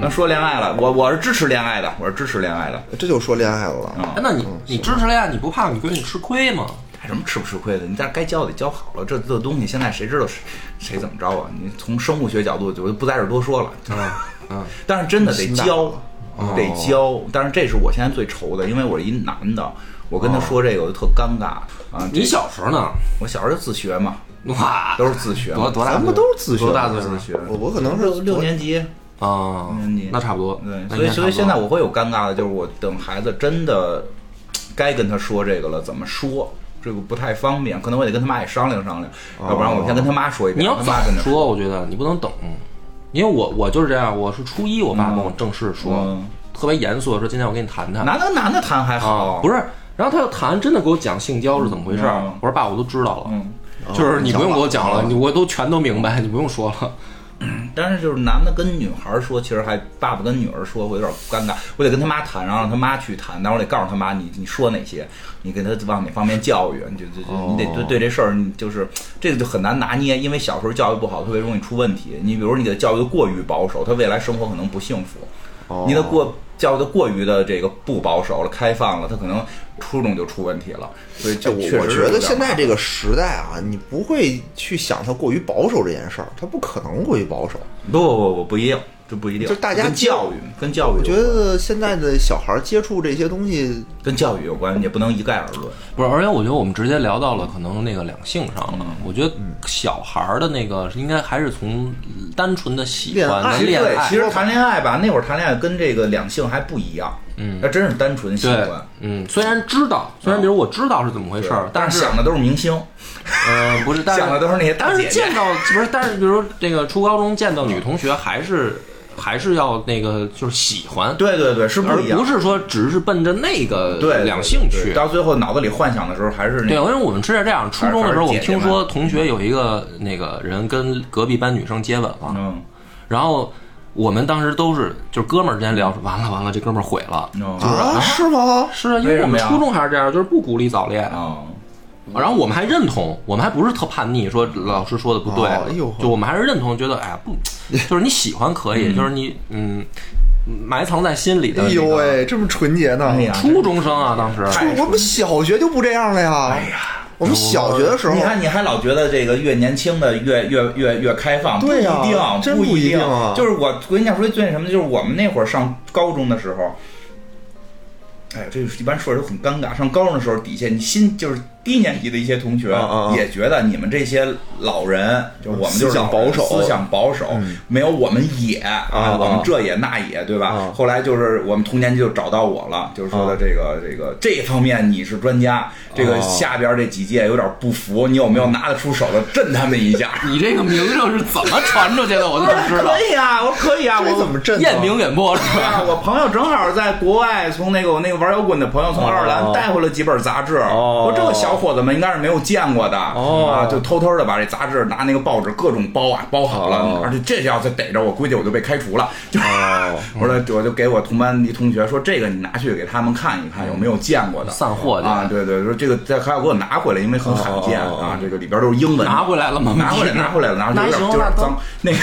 那说恋爱了，我我是支持恋爱的，我是支持恋爱的。这就说恋爱了。那你你支持恋爱，你不怕你闺女吃亏吗？什么吃不吃亏的？你但该教得教好了，这这东西现在谁知道谁谁怎么着啊？你从生物学角度，我就不在这儿多说了。嗯嗯，但是真的得教，得教。但是这是我现在最愁的，因为我是一男的，我跟他说这个我就特尴尬啊。你小时候呢？我小时候就自学嘛，哇，都是自学，多多大？咱们都是自学多大自学。我我可能是六六年级，啊六年级，那差不多。对，所以所以现在我会有尴尬的，就是我等孩子真的该跟他说这个了，怎么说？这个不太方便，可能我得跟他妈也商量商量，要不然我先跟他妈说一遍，你要让他妈跟他早说，我觉得你不能等，因为我我就是这样，我是初一，我爸嗯跟我正式说，嗯特别严肃的说，今天我跟你谈谈男的男的谈还好，啊，不是，然后他又谈，真的给我讲性交是怎么回事儿嗯。我说爸，我都知道了，嗯。就是你不用给我讲了，我都全都明白，你不用说了。但是就是男的跟女孩说，其实还爸爸跟女儿说会有点尴尬，我得跟他妈谈，然后让他妈去谈，但是我得告诉他妈你你说哪些，你给他往哪方面教育，你就就就你得对对这事儿，你就是这个就很难拿捏，因为小时候教育不好，特别容易出问题。你比如你给他教育的过于保守，他未来生活可能不幸福；哦。你的过教育的过于的这个不保守了、开放了，他可能初中就出问题了。所以哎这我觉得现在这个时代啊，你不会去想他过于保守这件事儿，他不可能过于保守。不不不不不一定，这不一定，就大家跟教育跟教育我觉得现在的小孩儿接触这些东西，跟教育有关，也不能一概而论。不是，而且我觉得我们直接聊到了可能那个两性上嗯了。我觉得小孩儿的那个应该还是从单纯的喜恋爱欢的恋对，爱其实谈恋爱吧，那会儿谈恋爱跟这个两性还不一样，嗯那真是单纯喜欢，，嗯，虽然知道，虽然比如我知道是怎么回事儿，但是但是想的都是明星，呃不是，但是想的都是那些大但是见到不是，但是比如说这个初高中见到女同学，还是还是要那个就是喜欢，对对对，是不而一样，不是说只是奔着那个对两性去。对到最后脑子里幻想的时候还是那对，因为我们是这样，初中的时候我们听说同学有一个那个人跟隔壁班女生接吻了，嗯。然后我们当时都是就是哥们儿之间聊说，完了完了，这哥们儿毁了。就是啊，是吗？是啊，因为我们初中还是这样，就是不鼓励早恋。啊，然后我们还认同，我们还不是特叛逆，说老师说的不对，哦哎呦就我们还是认同，觉得哎呀不，就是你喜欢可以，就是你嗯埋藏在心里的、哎那个。呦喂，这么纯洁呢！哎呀初中生啊，当时太我们小学就不这样了呀！哎呀。我们小学的时候你，看，你还老觉得这个越年轻的越越越越开放，对呀不一定，真不不一定啊就是我我跟你讲说最那什么，就是我们那会儿上高中的时候，哎，这一般说的都很尴尬。上高中的时候，底下你心就是低年级的一些同学也觉得你们这些老人，就我们就是思想保守思想保守，没有我们野啊我们这也那也，对吧啊？后来就是我们同年级就找到我了，就是说的这个这个这方面你是专家，这个哦下边这几届有点不服，你有没有拿得出手的震他们一下？你这个名声是怎么传出去的？我就想知道可。以啊，我可以啊，我怎么震呢？验明远播是吧？我朋友正好在国外从那个我那个玩摇滚的朋友从爱尔兰带回了几本杂志，哦我这个小伙子们应该是没有见过的，哦啊，就偷偷的把这杂志拿那个报纸各种包啊包好了，哦而且这要再逮着我，估计我就被开除了。就哦，我说我就给我同班一同学说，这个你拿去给他们看一看，有没有见过的散货的啊？对对，说这个再还要给我拿回来，因为很罕见啊，这个里边都是英文。拿回来了吗？拿回来，拿回来了，拿回来有点行那都有点脏，那个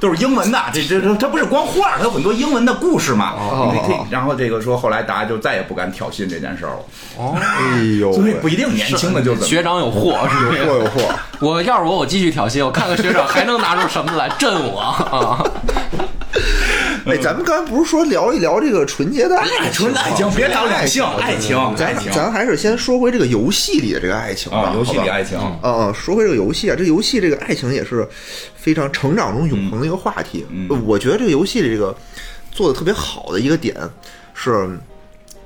都是英文的，这这这它不是光画，它有很多英文的故事嘛。哦你可以，然后这个说后来大家就再也不敢挑衅这件事儿了，哦，哎呦喂，所以不一定年轻的就怎么学长有货是不是？有货有货。我要是我，我继续挑衅，我看看学长还能拿出什么来震我啊！哎，咱们刚才不是说聊一聊这个纯洁的爱爱情爱情，别聊两性，爱情，爱咱情咱还是先说回这个游戏里的这个爱情吧啊，，游戏里爱情，嗯嗯，说回这个游戏啊，这个游戏这个爱情也是非常成长中永恒的一个话题。我觉得这个游戏里这个做的特别好的一个点是，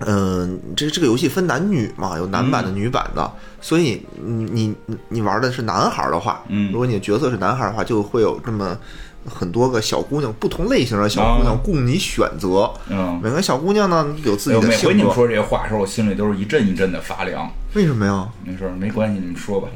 嗯、这这个游戏分男女嘛，有男版的、女版的，所以你你你玩的是男孩儿的话，嗯如果你的角色是男孩儿的话，就会有这么很多个小姑娘，不同类型的小姑娘啊供你选择。嗯。每个小姑娘呢有自己的性格，每回你们说这些话的时候，我心里都是一阵一阵的发凉。为什么呀？没事儿，没关系，你们说吧。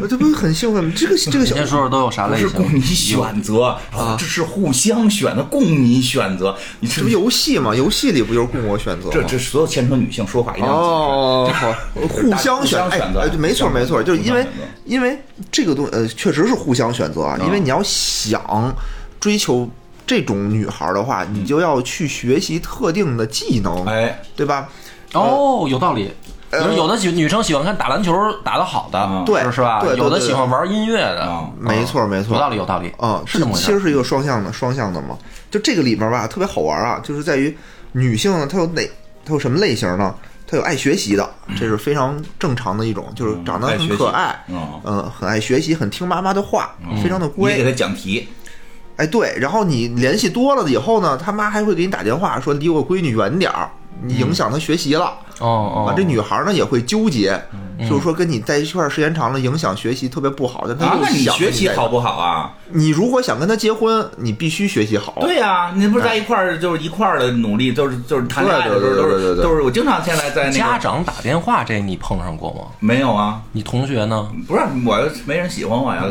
我这不是很兴奋吗？这个 这个小说说都有啥类型？不是供你选择啊，这是互相选的，供你选择。你这这不游戏嘛？游戏里不就是供我选择吗？这这所有牵扯女性说话一定要谨慎。哦，好，互相选，择哎，对没错没错，就是因为因为这个东呃，确实是互相选择啊，因为你要想追求这种女孩的话，你就要去学习特定的技能，哎，对吧？哦，有道理。比呃如有的喜女生喜欢看打篮球打得好的，嗯对是是吧？对对有的喜欢玩音乐的，啊没错没错，有道理，有道理。嗯，是这么回事其实。是一个双向的，双向的嘛。就这个里面吧，特别好玩啊，就是在于女性呢，她有哪，她有什么类型呢？她有爱学习的，这是非常正常的一种，就是长得很可爱，嗯嗯，很爱学习，很听妈妈的话，非常的乖你给。她讲题，哎，对，然后你联系多了以后呢，他妈还会给你打电话说离我闺女远点儿，你影响他学习了。哦这女孩呢也会纠结，就是说跟你在一块儿时间长了，影响学习特别不好。但他啊，又那你想学习好不好啊？你如果想跟他结婚，你必须学习好。对呀、你不是在一块儿就是一块儿的努力，就是就是谈恋爱的时候都对对对对对对是都是我经常现在在那个家长打电话，这你碰上过吗？没有啊，你同学呢？不是我没人喜欢我呀。我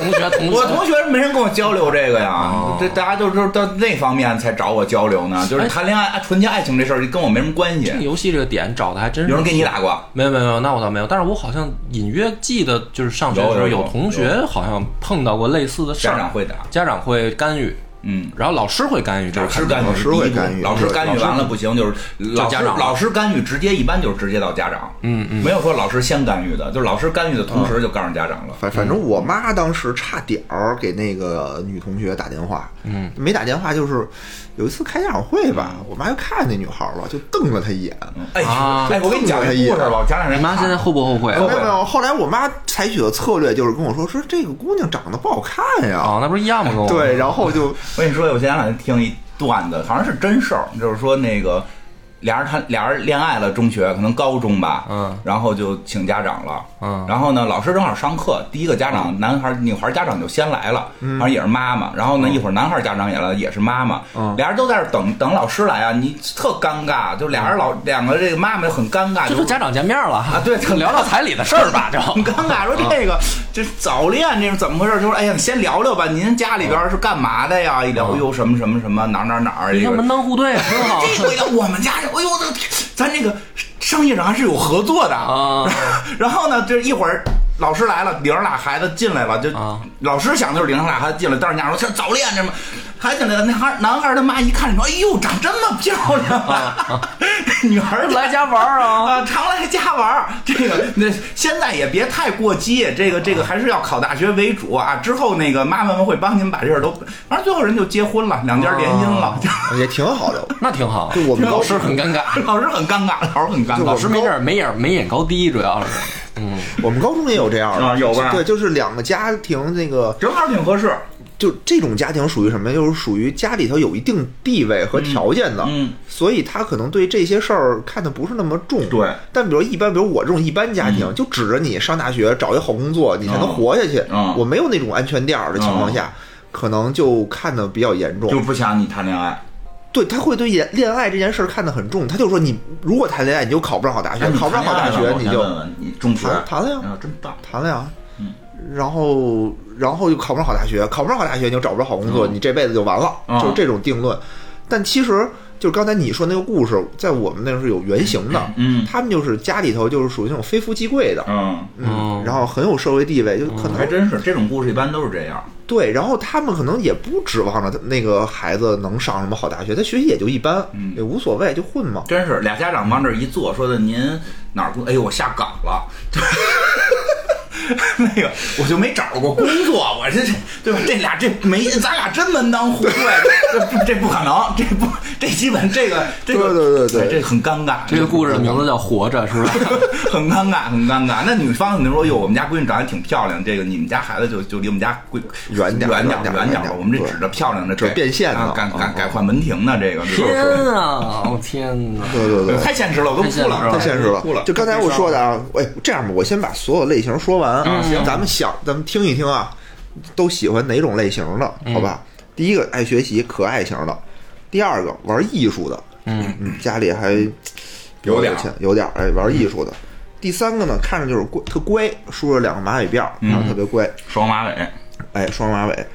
同学同学，我同学没人跟我交流这个呀，这大家就是到那方面才找我交流呢，就是谈恋爱、纯洁爱情这事儿跟我没什么关系这。游戏这个点找的还真是有人给你打过？没有没有没有，那我倒没有。但是我好像隐约记得，就是上学的时候有同学好像碰到过类似的事儿，家长会打，家长会干预，嗯。然后老师会干预，老师干预老师干预老师干预完了不行，就是老师家长老师干预直接一般就是直接到家长，嗯嗯，没有说老师先干预的，就是老师干预的同时就告诉家长了。反反正我妈当时差点儿给那个女同学打电话，嗯，没打电话就是有一次开家长会吧，我妈就看见那女孩了，就瞪了她一眼。哎啊哎，我给你讲一个故事吧，我前两天你妈现在后不后悔啊？后悔没有没有，后来我妈采取的策略就是跟我说，说这个姑娘长得不好看呀。啊，那不是一样吗？跟我对，然后就 我跟你说，我前两天听一段子，好像是真事儿，就是说那个俩人谈俩人恋爱了，中学可能高中吧，嗯，然后就请家长了，嗯。然后呢，老师正好上课，第一个家长男孩女孩家长就先来了，嗯。好像也是妈妈，然后呢，一会儿男孩家长也来了，也是妈妈，俩人都在这等等老师来啊，你特尴尬，就俩人老两个这个妈妈就很尴尬，就是家长见面了？啊对就聊聊彩礼的事儿吧，就。很尴尬，说这个这早恋这是怎么回事？就说哎呀，先聊聊吧，您家里边是干嘛的呀？一聊，哎呦什么什么什么哪儿哪儿哪你看门当户对很好。这个呀，我们家这，哎呦我的天，咱这个商业上还是有合作的啊。然后呢，这一会儿老师来了，领着俩孩子进来了，就啊老师想的就是领着俩孩子进来，但是家长说他早恋这么，孩子进来了，那孩男孩他妈一看说，哎呦长这么漂亮啊，女孩儿来家玩儿啊！啊，常来家玩儿。这个那现在也别太过激，这个这个还是要考大学为主啊。之后那个妈妈们会帮您把这事儿都，反正最后人就结婚了，两家联姻了。也挺好的。那挺好。就我们 老师很尴尬，老师很尴尬，老师很尴尬。老师没点没眼没眼高低，主要是。嗯，我们高中也有这样的，啊有吧对，就是两个家庭那个，正好挺合适。就这种家庭属于什么呀？就是属于家里头有一定地位和条件的，嗯，所以他可能对这些事儿看的不是那么重。对，但比如一般，比如我这种一般家庭，就指着你上大学找一好工作，你才能活下去。嗯我没有那种安全垫儿的情况下，可能就看的比较严重。就不想你谈恋爱。对，他会对恋恋爱这件事儿看得很重。他就说你如果谈恋爱，你就考不上好大学，考不上好大学你就你中学谈谈了呀真棒。谈了呀。嗯然后，然后就考不上好大学，考不上好大学你就找不着好工作，嗯你这辈子就完了，嗯就是这种定论。但其实就是刚才你说那个故事，在我们那是有原型的。嗯他们就是家里头就是属于那种非富即贵的，嗯，嗯然后很有社会地位，就可能还真是这种故事一般都是这样。对，然后他们可能也不指望着那个孩子能上什么好大学，他学习也就一般，嗯也无所谓，就混嘛。真是俩家长往这儿一坐，说的您哪儿工？哎呦，我下岗了。那个我就没找过工作，我这这对吧？这俩这没咱俩真门当户对，这这这不可能，这不这基本这个这个对对对对哎这很尴尬。这个故事的名字叫《活着》，是吧？很尴尬，很尴尬。那女方肯定说：“哟，我们家闺女长得挺漂亮，这个你们家孩子就就离我们家闺远点远点远点我们这指着漂亮的这变现呢啊改改嗯改换门庭呢，这个是不是天啊！我天哪！对对对，太现实了，我都哭了，太太现实了哭了。。就刚才我说的啊，哎，这样吧，我先把所有类型说完，嗯行。咱们想，咱们听一听啊，都喜欢哪种类型的，好吧？第一个爱学习、可爱型的，第二个玩艺术的，嗯。嗯，家里还有点儿。钱，有点儿哎，玩艺术的。第三个呢，看着就是乖，特乖，梳着两个马尾辫儿，然后特别乖，双马尾，哎，双马尾。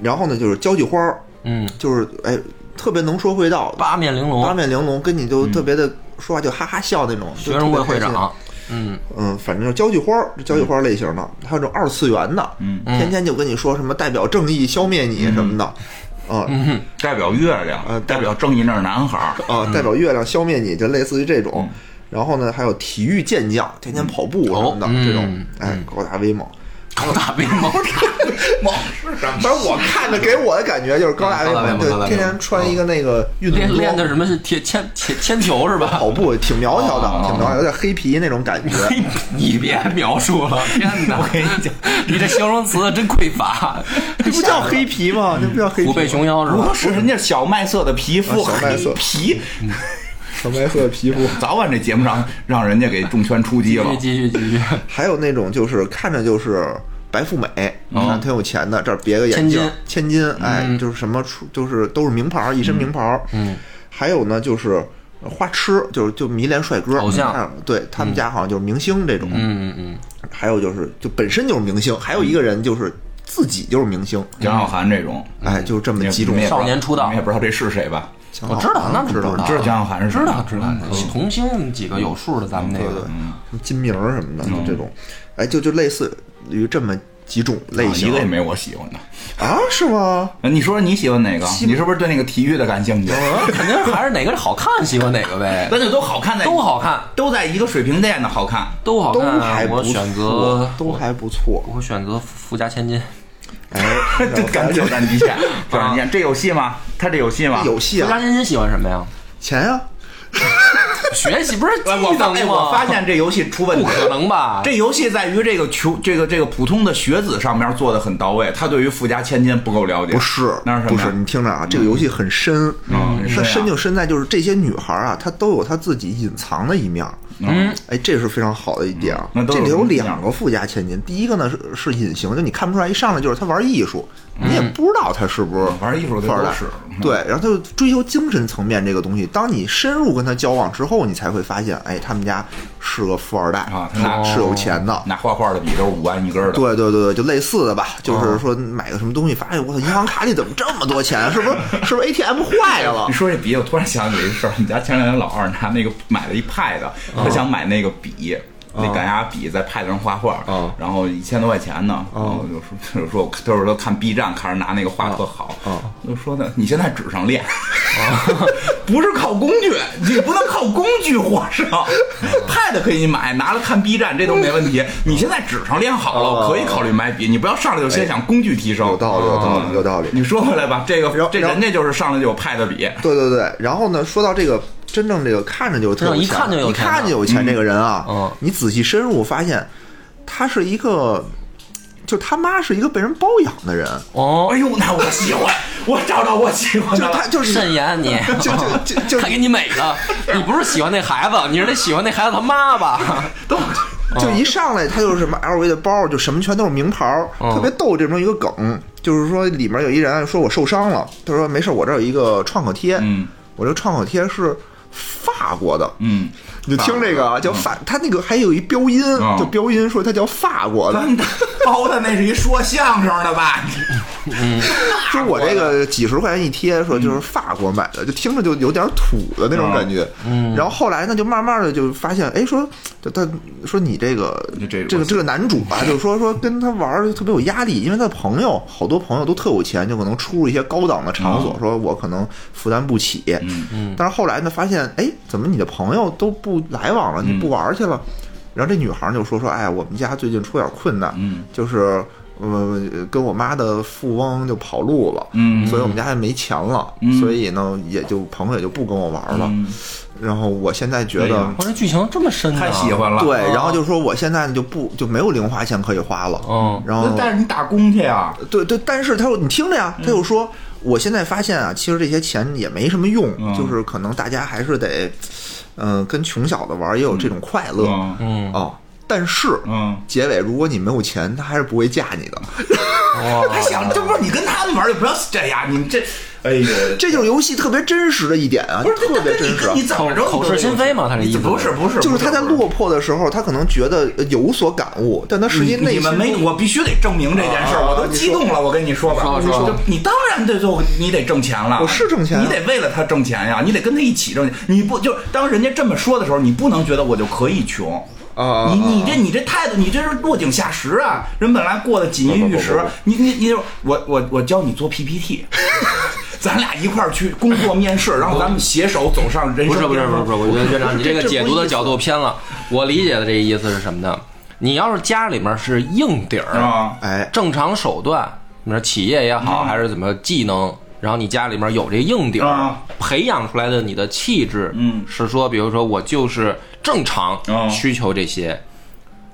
然后呢，就是交际花儿，嗯，就是哎，特别能说会道，八面玲珑。八，面玲珑，跟你就特别的说话就哈哈笑那种，就学生会特别会长。嗯，嗯，反正就交际花儿，交际花儿类型的，还有这种二次元的，嗯。天天就跟你说什么代表正义消灭你什么的，啊。代表月亮呃，代表正义那是男孩儿。啊，代表月亮消灭你，就类似于这种。然后呢，还有体育健将，天天跑步什么的哦。这种嗯，哎，高大威猛。高大威猛，猛是什么？反正我看着给我的感觉就是高大威猛，高大威猛高大威猛对，天天穿一个那个运动练练的，什么是铁铅铅铅球是吧？跑步挺苗条的，哦挺苗条，有点黑皮那种感觉。你别描述了，天哪！我跟你讲，你这形容词真匮乏。这不叫黑皮吗？这不叫黑皮。虎背熊腰是吧？不是人家小麦色的皮肤，啊小麦色黑皮。纯白色皮肤。早晚这节目上让人家给重拳出击了。继续继续继续，还有那种就是看着就是白富美，你看挺有钱的，这儿别个眼镜，千金，哎，就是什么出就是都是名牌，一身名牌。嗯，还有呢就是花痴，就是就迷恋帅哥。偶像。对他们家好像就是明星这种。嗯嗯嗯。还有就是就本身就是明星，还有一个人就是自己就是明星，杨晓涵这种，哎，就这么几种。少年出道。你也不知道这是谁吧？嗯，我知道，那知道知道，知道江小涵是谁知道知道，童星几个有数的，咱们那个，，金明什么的，就这种，哎，就就类似于这么几种类型啊一个也没我喜欢的。啊？是吗？呃你说说你喜欢哪个？你是不是对那个体育的感兴趣？肯定还是哪个好看，喜欢哪个呗，咱就都好看在都好看，都在一个水平线的好看。都都好看。我选择，都还不错。我选择富家千金。哎，这敢挑战极限，挑战极限，这有戏吗？他这有戏吗？有戏啊，富家千金喜欢什么呀？钱呀，学习不是技哎我发哎能吗？我发现这游戏出问题不可能吧？这游戏在于这个穷这个这个普通的学子上面做的很到位，他对于富家千金不够了解。不是，那是什么？不是，你听着啊，这个游戏很深，嗯它深就深在就是这些女孩啊，她都有她自己隐藏的一面儿。嗯，哎，这是非常好的一点这里有两个富家千金，第一个呢是是隐形，就你看不出来，一上来就是他玩艺术，你也不知道他是不是嗯玩艺术的对，然后他就追求精神层面这个东西。当你深入跟他交往之后，你才会发现，哎，他们家是个富二代啊是那是有钱的。拿画画的笔都是五万一根儿的。对对对对，就类似的吧，哦就是说买个什么东西，发现我操，银行卡里怎么这么多钱？是不是是不是 ATM 坏了你？说这笔，我突然想起一个事儿。我们家前两天老二拿那个买了一 pad，他想买那个笔，那赶牙笔在 pad 上画画哦，然后一千多块钱呢。然后就说就说我就是说看 B 站，看着拿那个画特好哦，就说呢，你现在纸上练，不是靠工具，你不能靠工具获胜。pad 可以买，拿了看 B 站这都没问题。你现在纸上练好了，哦可以考虑买笔，你不要上来就先想工具提升。有道理，有道理，有道理。你说回来吧，这个这人家就是上来就有 pad 笔，对对对，然后呢，说到这个真正这个看着就特有钱一看就有一钱的看就有钱这个人啊，嗯你仔细深入发现，他是一个，就他妈是一个被人包养的人，哦。哎，呦，那我喜欢，我找到我喜欢就的了。他就是慎言你，就就就就他给你美的，你不是喜欢那孩子，你是得喜欢那孩子他妈吧？都就一上来他就是什么 LV 的包，就什么全都是名牌特别逗。这么一个梗，就是说里面有一人说我受伤了，他说没事，我这有一个创可贴，嗯。我这个创可贴是法国的，嗯，你就听这个啊叫法，他那个还有一标音，嗯就标音说他叫法国的。包的那是一说相声的吧？说我这个几十块钱一贴，说就是法国买的，就听着就有点土的那种感觉。嗯，然后后来呢，就慢慢的就发现，哎，说他他说你这个这这个这个男主吧，就是说说跟他玩儿特别有压力，因为他的朋友好多朋友都特有钱，就可能出入一些高档的场所，说我可能负担不起。嗯嗯，但是后来呢，发现哎，怎么你的朋友都不来往了，你不玩去了？然后这女孩就说说，哎，我们家最近出点困难，嗯。就是呃跟我妈的富翁就跑路了，嗯。所以我们家也没钱了，嗯。所以呢也就朋友也就不跟我玩了。嗯。然后我现在觉得。我这剧情这么深呢，太喜欢了。对，哦。然后就说我现在就不就没有零花钱可以花了，嗯然后但是你打工去啊，对对，但是他说你听着呀，他又说我现在发现啊，其实这些钱也没什么用，嗯。就是可能大家还是得，嗯、跟穷小子玩也有这种快乐，嗯。嗯，哦，但是。嗯，结尾，如果你没有钱，他还是不会嫁你的。哇。他想，这不是你跟他们玩，就不要这样，你这，哎呦，这就是游戏特别真实的一点啊，不是特别真实啊。你怎么着？口口是心非嘛他这意思不是不是，就是他在落魄的时候，他可能觉得有所感悟，但他实际内心你们没，我必须得证明这件事我都激动了。我跟你说吧，你说你当然得做你得挣钱了，我是挣钱啊你得为了他挣钱呀，你得跟他一起挣钱。你不就当人家这么说的时候，你不能觉得我就可以穷。啊，你你这你这态度，你这是落井下石啊！人本来过得锦衣玉食你你你，我我我教你做 PPT，咱俩一块儿去工作面试，然后咱们携手走上人不是生。不是不是不是，我觉得院长你这个解读的角度偏了。我理解的这个意思是什么呢？你要是家里面是硬底儿，啊，哎，正常手段，你说企业也好，嗯还是怎么技能，然后你家里面有这硬底儿啊，培养出来的你的气质，嗯是说，比如说我就是正常哦需求这些。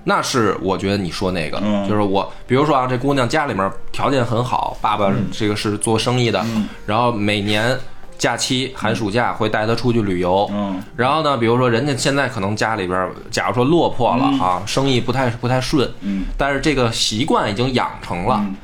那是我觉得你说那个，嗯就是我，比如说啊，这姑娘家里面条件很好，爸爸这个是做生意的，然后每年假期、寒暑假会带她出去旅游。嗯，然后呢，比如说人家现在可能家里边，假如说落魄了啊，生意不太不太顺，嗯，但是这个习惯已经养成了。嗯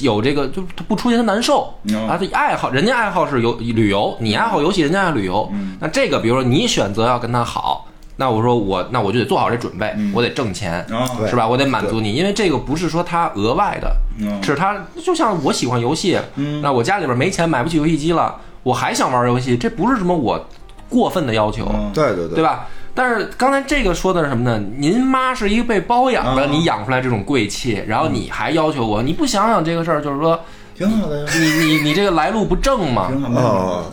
有这个，就他不出去他难受、嗯啊。他爱好，人家爱好是游旅游，你爱好游戏，人家爱旅游。嗯那这个，比如说你选择要跟他好，那我说我那我就得做好这准备，我得挣钱，是吧？我得满足你，因为这个不是说他额外的，嗯是他就像我喜欢游戏，那我家里边没钱买不起游戏机了，我还想玩游戏，这不是什么我过分的要求，对对对对吧？但是刚才这个说的是什么呢？您妈是一个被包养的，嗯你养出来这种贵气，然后你还要求我，你不想想这个事儿，就是说挺好的呀，你你你这个来路不正嘛？挺好的。哦，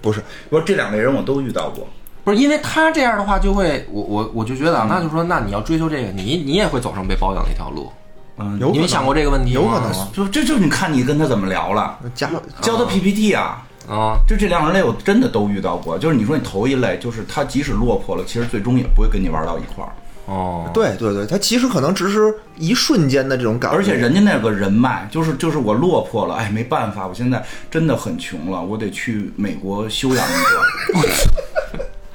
不是，不是这两类人我都遇到过，不是因为他这样的话，就会我我我就觉得啊，那就说那你要追求这个，你你也会走上被包养的一条路。嗯，有可能。你没想过这个问题吗？有可能。啊就这就你看你跟他怎么聊了，教教他 PPT 啊。啊，就这两类我真的都遇到过，就是你说你头一类，就是他即使落魄了，其实最终也不会跟你玩到一块儿，哦，对对对，他其实可能只是一瞬间的这种感觉，而且人家那个人脉，就是就是我落魄了，哎，没办法，我现在真的很穷了，我得去美国休养一段。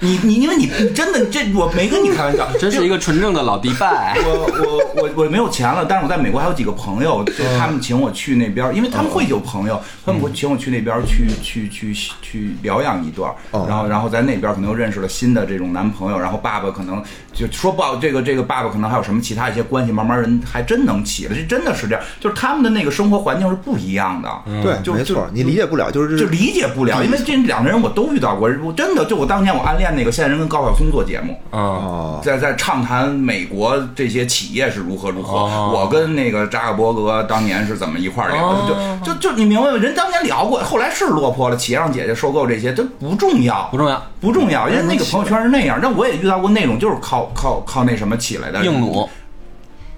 你你因为你你真的这我没跟你开玩笑，真是一个纯正的老迪拜。我我我我没有钱了，但是我在美国还有几个朋友，就他们请我去那边儿，因为他们会有朋友，他们会请我去那边儿去去去去疗养一段然后然后在那边儿可能又认识了新的这种男朋友，然后爸爸可能就说不好，这个这个爸爸可能还有什么其他一些关系，慢慢人还真能起来，这真的是这样，就是他们的那个生活环境是不一样的，对，就就没错，你理解不了，就是就理解不了，因为这两个人我都遇到过，我真的就我当年我暗恋那个现在人跟高晓松做节目，嗯，哦，在在畅谈美国这些企业是如何如何。哦我跟那个扎克伯格当年是怎么一块儿聊的？哦就就就你明白吗？人当年聊过，后来是落魄了，企业让姐姐收购这些，这不重要不，重要，不重要，因为那个朋友圈是那样。那我也遇到过那种就是靠靠靠那什么起来的硬弩。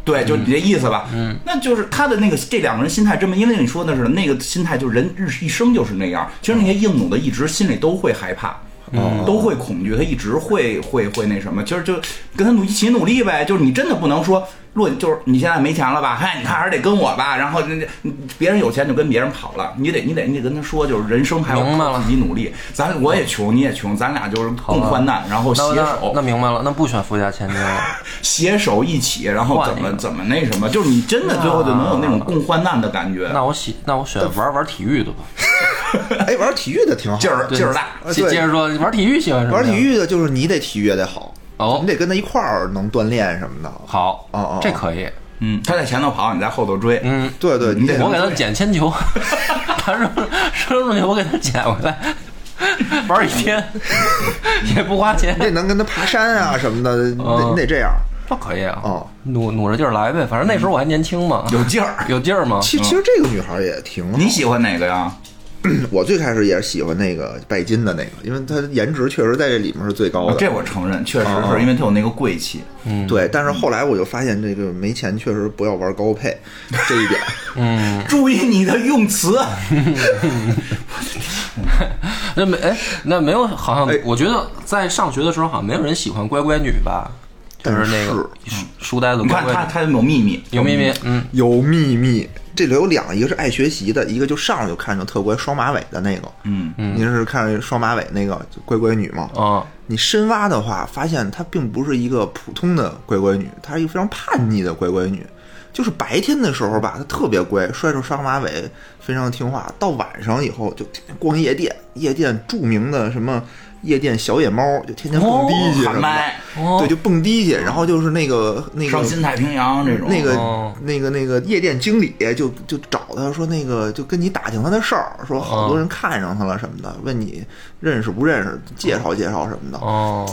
对，就你这意思吧。嗯，那就是他的那个这两个人心态这么，因为你说的是那个心态，就是人日一生就是那样。其实那些硬弩的一直心里都会害怕。都会恐惧，他一直会会会那什么，就是就跟他努一起努力呗。就是你真的不能说，若就是你现在没钱了吧，嗨，你看还是得跟我吧。然后那那别人有钱就跟别人跑了，你得你得你得跟他说，就是人生还要明白了靠自己努力。咱我也穷，你也穷，咱俩就是共患难，然后携那那手那明白了，那不选富家千金了。携手一起，然后怎么怎么那什么，就是你真的最后就能有那种共患难的感觉，那 我喜，那我选玩玩体育的吧。哎，玩体育的挺好，劲儿劲儿大。接着说，玩体育喜欢什么？玩体育的就是你得体育也得好，哦你得跟他一块儿能锻炼什么的。好，哦哦这可以。嗯，他在前头跑，你在后头追。嗯，对对，你得我给他捡铅球，他扔扔出去，我给他捡回来，玩一天 也不花钱你，得能跟他爬山啊什么的，你得嗯得这样。那可以啊。哦，努努着劲儿来呗，反正那时候我还年轻嘛，有劲儿。有劲儿嘛。其其实这个女孩也挺好。你喜欢哪个呀？我最开始也是喜欢那个拜金的那个，因为他颜值确实在这里面是最高的。啊这我承认，确实哦是因为他有那个贵气。嗯，对，但是后来我就发现，这个没钱确实不要玩高配 这一点。嗯，注意你的用词。那没哎，那没有，好像哎我觉得在上学的时候，好像没有人喜欢乖乖女吧？就是那个书书呆子你看乖乖女，他他有秘密，有秘密，嗯，有秘密，这里有两个，一个是爱学习的，一个就上来就看着特乖双马尾的那个。嗯嗯，您是看双马尾那个就乖乖女吗？啊，你深挖的话，发现她并不是一个普通的乖乖女，她是一个非常叛逆的乖乖女。就是白天的时候吧，她特别乖，摔着双马尾，非常听话。到晚上以后就天天逛夜店，夜店著名的什么夜店小野猫，就天天蹦迪去什么的。喊麦，哦对，就蹦迪去，然后就是那个那个上新太平洋这种。那个、哦那个那个夜店经理就就找他说那个就跟你打听他的事儿，说好多人看上他了什么的，问你认识不认识，介绍介绍什么的。哦，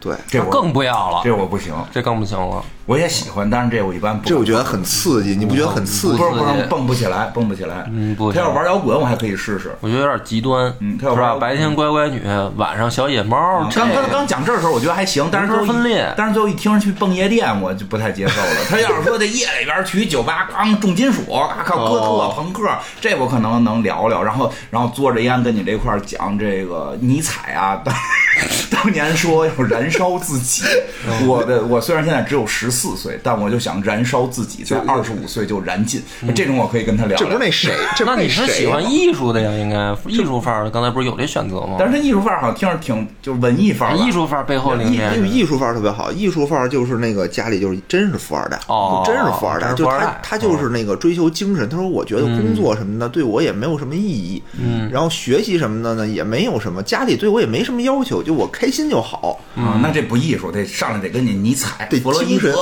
对，这我更不要了，这我不行，这更不行了。我也喜欢，但是这我一般不。这我觉得很刺激，你不觉得很刺激不？是不是蹦不起来，蹦不起来。嗯不他要玩摇滚，我还可以试试。我觉得有点极端，嗯他要是吧？玩白天乖乖女，晚上小野猫，这刚刚刚讲这的时候，我觉得还行，但是分裂但是最后一听去蹦夜店，我就不太接受了。他要是说在夜里边去酒吧，刚重金属，啊靠哥特、哦朋克，这我可能能聊聊。然后然后嘬着烟跟你这块儿讲这个尼采啊，当当年说要燃烧自己。我的我虽然现在只有十四四岁，但我就想燃烧自己，在二十五岁就燃尽。这种我可以跟他聊聊这不是。那谁？这不那你是喜欢艺术的呀？应该艺术范儿，刚才不是有这选择吗？但是他艺术范儿好像听着挺就是文艺范儿吧，艺术范儿背后那个艺是因为艺术范儿特别好，艺术范儿就是那个家里就是真是富二代，哦就真是富二代，就他他就是那个追求精神。他说我觉得工作什么的对我也没有什么意义，嗯，然后学习什么的呢也没有什么，家里对我也没什么要求，就我开心就好。啊，那这不艺术，得上来得跟你尼采、得弗洛伊精神德、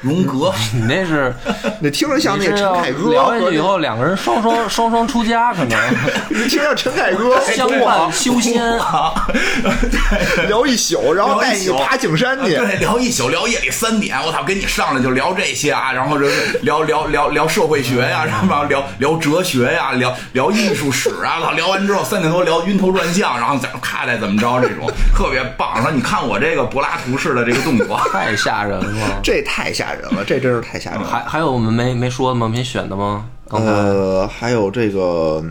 荣格。你 那是 你听着像那陈凯歌聊和下去以后，两个人双双 双双出家，可能你听着像陈凯歌相伴修仙。聊一宿，然后带你爬景山去。对，聊一宿，聊夜里三点，我操，跟你上来就聊这些啊，然后就聊聊聊聊社会学呀、然后聊聊哲学呀、聊聊艺术史啊，操，聊完之后三点多聊晕头转向，然后怎么看待怎么着，这种特别棒。说你看我这个柏拉图式的这个动作，太吓人了。这太吓人了，这真是太吓人了。还还有我们没没说的吗？没选的吗？刚才呃，还有这个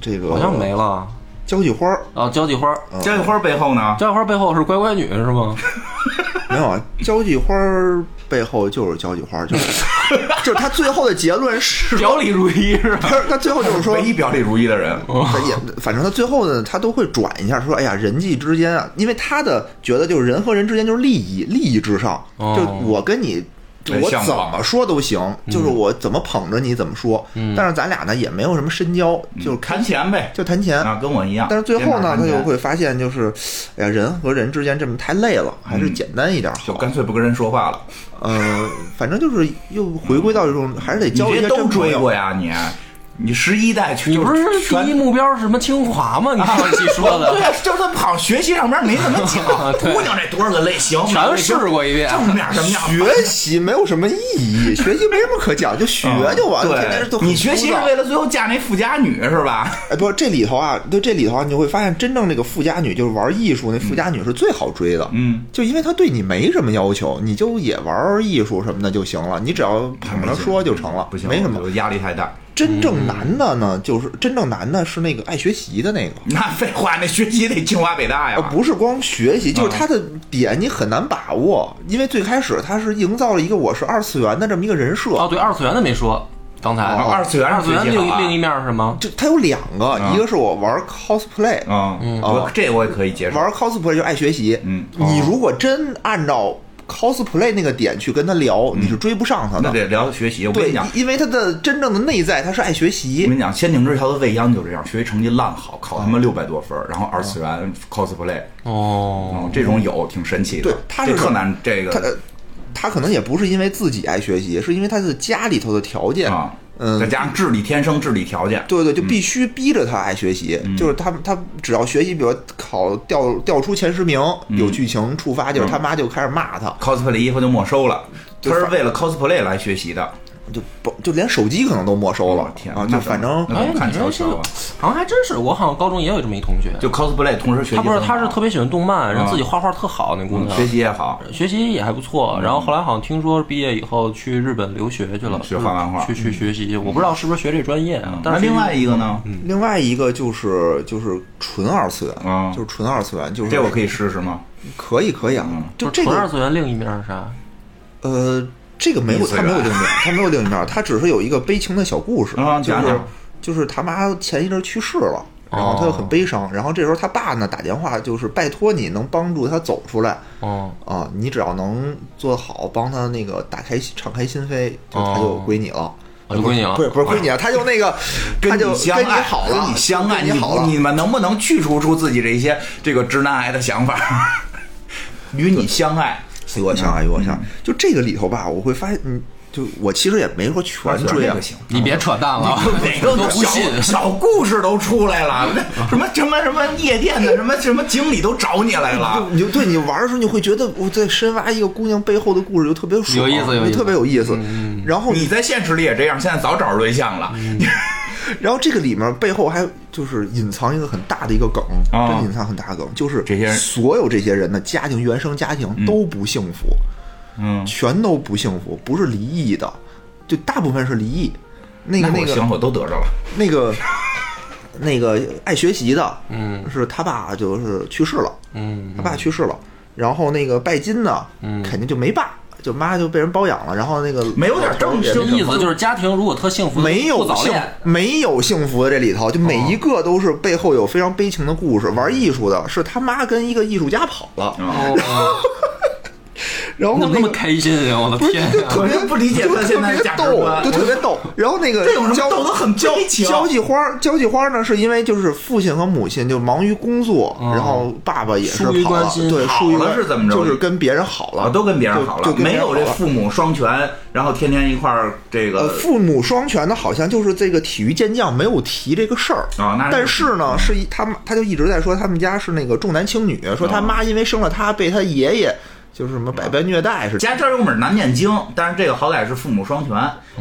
这个好像没了。交际花儿哦，交际花儿，交际花背后呢，交际花儿背后是乖乖女是吗？没有啊，交际花儿背后就是交际花儿，就是 就是他最后的结论是表里如一是吧？他他最后就是说唯一表里如一的人。他也反正他最后呢，他都会转一下，说哎呀，人际之间啊，因为他的觉得就是人和人之间就是利益，利益至上，哦就我跟你。就我怎么说都行，就是我怎么捧着你怎么说，但是咱俩呢也没有什么深交，就是谈钱呗，就谈钱。啊，跟我一样。但是最后呢，他就会发现，就是，哎呀，人和人之间这么太累了，还是简单一点就好。干脆不跟人说话了。呃，反正就是又回归到这种，还是得交一些真朋友追过。呀？你你十一代去，你不是全第一目标是什么清华吗？你上期说的 对，啊，就是他好像学习上面没怎么讲对姑娘这多少个类型，全试过一遍。正面什么样？学习没有什么意义，学习没什么可讲，就学就完了。天天都对，你学习是为了最后嫁那富家女是吧？哎，不，这里头啊，就这里头啊，你会发现，真正那个富家女就是玩艺术，那富家女是最好追的。嗯，就因为她对你没什么要求，你就也玩艺术什么的就行了，你只要捧着说就成了，不行，没什么。我压力太大。真正难的呢，就是真正难的是那个爱学习的那个。那废话，那学习得清华北大呀。呃，。不是光学习，就是他的点你很难把握，因为最开始他是营造了一个我是二次元的这么一个人设，哦，对，二次元的没说，刚才。哦。二次元二次元是最好啊。另另一面是什么？就它有两个，一个是我玩 cosplay，嗯，我这我也可以接受。玩 cosplay 就爱学习，嗯。你如果真按照 cosplay 那个点去跟他聊，你是追不上他的。那得聊学习。我跟你讲，，因为他的真正的内在他是爱学习我跟，你讲，《仙境之桥》的未央就这样，学习成绩烂好，考他妈六百多分儿，然后二次元 cosplay，哦，嗯，这种有挺神奇的。对他是这柯南这他个他可能也不是因为自己爱学习，是因为他的家里头的条件啊，嗯。再加上智力天生智力条件，对对，就必须逼着他爱学习，嗯。就是他他只要学习，比如考调调出前十名，嗯。有剧情触发，就是他妈就开始骂他，cosplay 衣服就没收了。他是为了 cosplay 来学习的。就不就连手机可能都没收了天啊！那就反正哎看你这是悄悄啊？好像还真是，我好像高中也有这么一同学，就 cosplay 同时学习他不是，他是特别喜欢动漫，然后啊自己画画特好那姑娘，学习也好，学习也还不错，然后后来好像听说毕业以后去日本留学去了，嗯学画漫画去去学习，我不知道是不是学这专业啊。但是另外一个呢？另外一个就是就是纯二次元，啊就是纯二次元，就是这我可以试试吗？可以可以啊，就这纯二次元另一面是啥？呃，这个没有他没有另一面，他没有另一面，他只是有一个悲情的小故事，就是就是他妈前一阵去世了。然后他就很悲伤，然后这时候他爸呢打电话，就是拜托你能帮助他走出来哦，啊，你只要能做好，帮他那个打开敞开心扉，就他就哦归你了。啊就归你了不是不是归你了，他就那个，他跟就跟你好了，跟你相爱，你好了，你们能不能去除出自己这些这个直男癌的想法？与你相爱，与我相爱，与我相爱。就这个里头吧，我会发现，嗯，就我其实也没说全追啊。你别扯淡了，哪个都信。小故事都出来了，什么什么什么夜店的什么什么经理都找你来了就。你就对你玩的时候，你会觉得我在深挖一个姑娘背后的故事，就特别爽，有意思有意思就特别有意思。然后你在现实里也这样，现在早找着对象了。然后这个里面背后还就是隐藏一个很大的一个梗，啊真的隐藏很大的梗，就是这些人所有这些人的家庭原生家庭都不幸福，嗯，全都不幸福，不是离异的，就大部分是离异。那个那个那我行，我都得着了。那个 那个爱学习的，嗯是他爸就是去世了，嗯他爸去世了，然后那个拜金的，嗯肯定就没爸，就妈就被人包养了，然后那个没有点正也正意思就是家庭如果特幸福，没有早幸恋，没有幸福的这里头，就每一个都是背后有非常悲情的故事。玩艺术的是他妈跟一个艺术家跑了，哦，然后 你怎么那么那个开心呀？我的天呀！就特别不理解就他现在的价值特别逗，观就特别逗。然后那个这有什么交逗的很交交际花，交际花呢，是因为就是父亲和母亲就忙于工作，哦然后爸爸也是疏于跑了关心对，好了疏于关是怎么着就是跟别人好了，啊，都跟别人好了，就就没有这父母双全，然后天天一块儿这呃，个父母双全的，好像就是这个体育健将没有提这个事儿啊那但是呢，是一他们他就一直在说他们家是那个重男轻女，说他妈因为生了他被他爷爷就是什么百般虐待是。家家有本难念经，但是这个好歹是父母双全，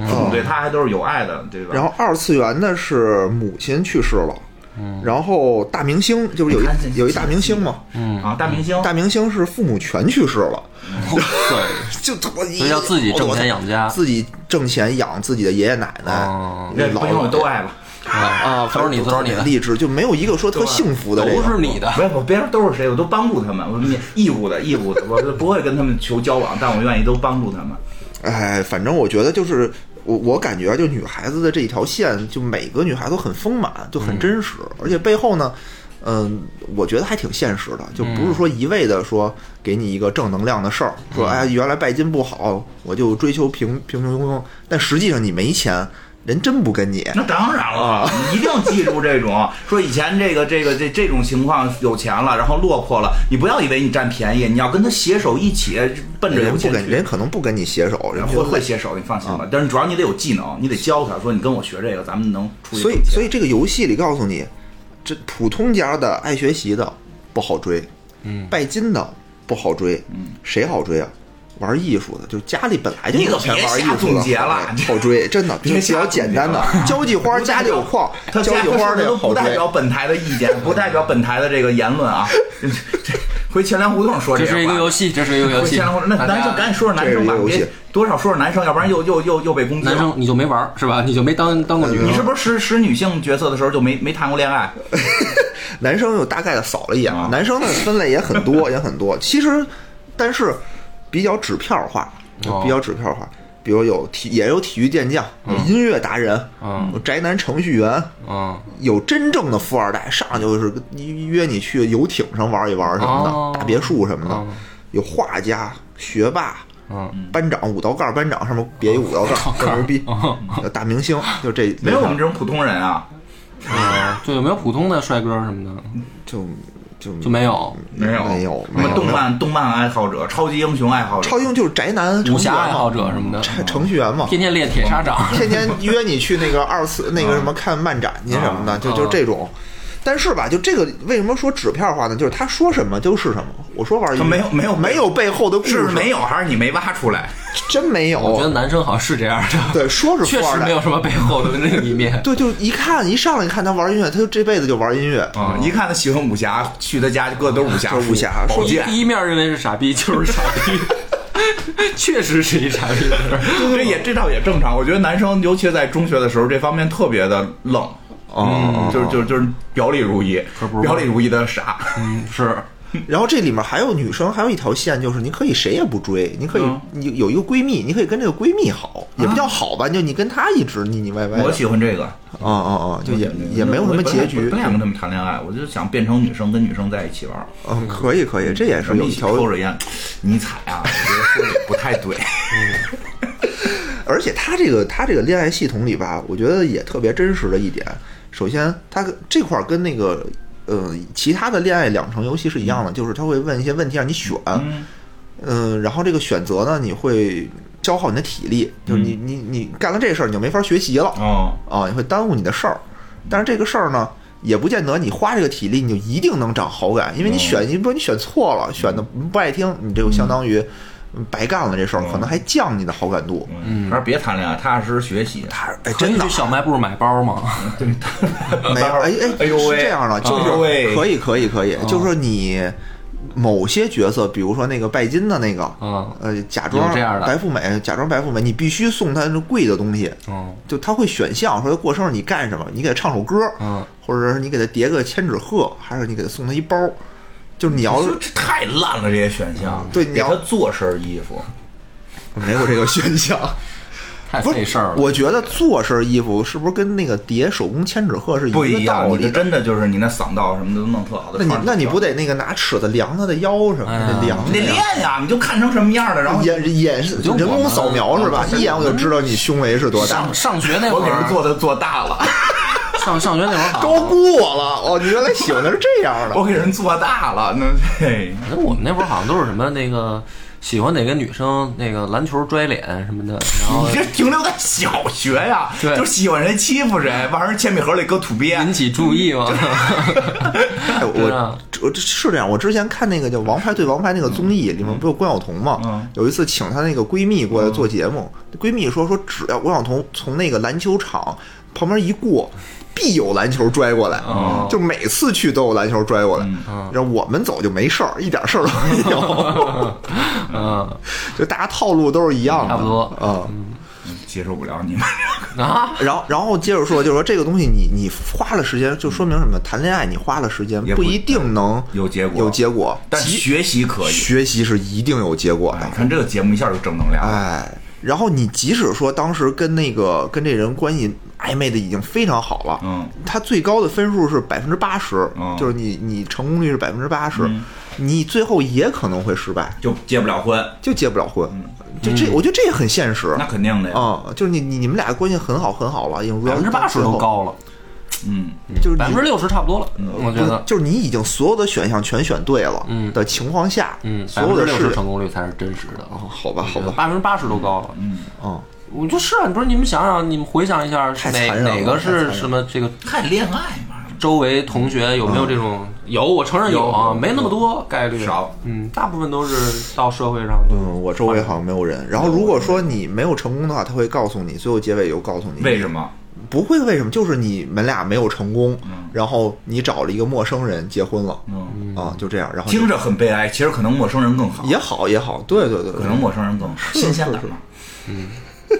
父母对他还都是有爱的，对吧？然后二次元的是母亲去世了，然后大明星就是有一有一大明星嘛，啊，大明星，大明星是父母全去世了，对，就我所以要自己挣钱养家自己挣钱养自己的爷爷奶奶那，老这朋友都爱吧？啊，都是你都是你的励志，就没有一个说特幸福的这个，都是你的。没有，我别说都是谁，我都帮助他们，我义务的，义务的，我不会跟他们求交往，但我愿意都帮助他们。哎，反正我觉得就是我我感觉啊就女孩子的这一条线，就每个女孩都很丰满，就很真实，而且背后呢。嗯，我觉得还挺现实的，就不是说一味的说给你一个正能量的事儿，说哎原来拜金不好，我就追求平平平庸庸，但实际上你没钱，人真不跟你。那当然了，你一定记住这种 说以前这个这个这这种情况有钱了，然后落魄了，你不要以为你占便宜，你要跟他携手一起奔着人不跟。人可能不跟你携手，人会会携手，你放心吧。但是主要你得有技能，你得教他说你跟我学这个，咱们能出去所以所以这个游戏里告诉你，这普通家的爱学习的不好追，嗯，拜金的不好追，嗯，谁好追啊？玩艺术的，就是家里本来就有钱玩艺术的总结了好好追，真的 就比较简单的交际花，家里有矿，他交际花这都这个。不代表本台的意见，不代表本台的这个言论啊。这这回钱粮胡同说这些话是一个游戏，这是一个游戏。钱粮胡同，那咱就赶紧说说男生吧别多少说说男生，要不然又又又又被攻击了。男生你就没玩儿是吧？你就没当当过女生你是。不是使使女性角色的时候就没没谈过恋爱？男生又大概的扫了一眼啊男生的分类也很多，也很多。其实，但是比较纸片化，哦。比较纸片化。比如有体也有体育健将，有音乐达人，嗯。有宅男程序员，嗯，有真正的富二代，上来就是约你去游艇上玩一玩什么的，哦。大别墅什么的。嗯有画家、学霸、嗯。班长、五道杠班长上面别一五道杠，更牛逼。有大明星，就这没有我们这种普通人啊，啊，就有没有普通的帅哥什么的？就就就没有。没有没有什么动漫动漫爱好者、超级英雄爱好者，超英就是宅男武侠爱好者什么的，程程序员嘛，天天练铁砂掌。天天约你去那个二次那个什么看漫展去什么的，就就这种。但是吧，就这个为什么说纸片化呢？就是他说什么就是什么。我说玩意儿他没有没有没有背后的故事，是没有还是你没挖出来？真没有。我觉得男生好像是这样的，对，说是确实没有什么背后的另一面。对，就一看一上来一看他玩音乐，他就这辈子就玩音乐。啊，一看他喜欢武侠，去他家搁的都是武侠武侠宝剑。第一面认为是傻逼，就是傻逼，确实是一傻逼。这也这倒也正常。我觉得男生尤其在中学的时候，这方面特别的愣，嗯，就是就是就是表里如一表里如一的傻。嗯，是然后这里面还有女生，还有一条线，就是你可以谁也不追，你可以嗯你有一个闺蜜，你可以跟这个闺蜜好，也不叫好吧，就你跟她一直腻腻歪歪。我喜欢这个，啊啊啊！就也也没有什么结局不。想跟他们谈恋爱，我就想变成女生，跟女生在一起玩。嗯，可以可以，这也是有一条抽着烟，尼采啊，我觉得说的也不太对。而且他这个他这个恋爱系统里吧，我觉得也特别真实的一点。首先，他这块儿跟那个呃其他的恋爱养成游戏是一样的，就是他会问一些问题让你选，嗯。嗯，然后这个选择呢，你会消耗你的体力，就是你你你干了这事儿，你就没法学习了哦，啊，你会耽误你的事儿。但是这个事儿呢，也不见得你花这个体力你就一定能长好感，因为你选一不你选错了，选的不爱听，你这就相当于白干了这事儿，可能还降你的好感度。嗯，还是别谈恋爱，踏踏实实学习。他 哎，真的去小卖部买包吗？没有，哎哎，哎呦喂。是这样的，就是可以可以可以，哦就是说你某些角色，比如说那个拜金的那个，嗯呃，假装这样的。白富美，假装白富美，你必须送她那贵的东西，嗯。就他会选项，说他过生日你干什么，你给他唱首歌，嗯，或者是你给他叠个千纸鹤，还是你给他送他一包，就是你要这这太烂了，这些选项。对你要做身衣服，没有这个选项。太费事儿了。我觉得做身衣服是不是跟那个叠手工千纸鹤是一个不一样，道理你？真的就是你那嗓道什么的都弄特好的。那你那你不得那个拿尺子量他的腰什么的，量你得练呀，你就看成什么样的，然后眼眼是就人工扫描是吧？啊一眼我就知道你胸围是多大上。上学那会儿，给人做的做大了，上上学那会儿好高估我了哦！你原来喜欢的是这样的我给人做大了，那嘿，那我们那会儿好像都是什么那个喜欢哪个女生，那个篮球拽脸什么的，然后你这停留在小学呀，对就喜欢谁欺负谁，往人铅笔盒里搁土鳖引，起注意嘛。我我这是这样。我之前看那个叫《王牌对王牌》那个综艺，里面不有关晓彤吗？嗯有一次请她那个闺蜜过来做节目，闺蜜说说只要关晓彤从那个篮球场旁边一过。必有篮球拽过来，哦就每次去都有篮球拽过来，然后我们走就没事儿，一点事儿都没有，嗯 就大家套路都是一样的，差不多啊。接受不了你们。啊，然后，然后接着说，就是说这个东西你你花了时间，就说明什么？谈恋爱你花了时间，不不一定能有结果有结果，但学习可以。学习是一定有结果的哎，。看这个节目一下就正能量。哎，然后你即使说当时跟那个跟这人关系暧昧的已经非常好了，嗯，他最高的分数是百分之八十嗯，就是你你成功率是百分之八十，你最后也可能会失败，就结不了婚，就结不了婚。就这，我觉得这也很现实。那肯定的呀。啊，就是你你你们俩关系很好很好了，已经百分之八十都，高了，嗯，就是你百分之六十差不多了，我觉得。就是你已经所有的选项全选对了嗯的情况下，嗯，所百分之六十有的事成功率才是真实的。哦，好吧，好吧，百分之八十都高了。嗯，嗯，我就是啊，不是你们想想，你们回想一下，哪太残忍了哪个是什么这个太恋爱嘛，周围同学有没有这种？有，我承认有啊，没那么多概率少。嗯，大部分都是到社会上嗯，我周围好像没有人。然后如果说你没有成功的话，他会告诉你，最后结尾又告诉你为什么？不会为什么，就是你们俩没有成功，然后你找了一个陌生人结婚了，嗯，啊，就这样，然后听着很悲哀，其实可能陌生人更好，也好也好，对对对对，可能陌生人更好，新鲜感嘛。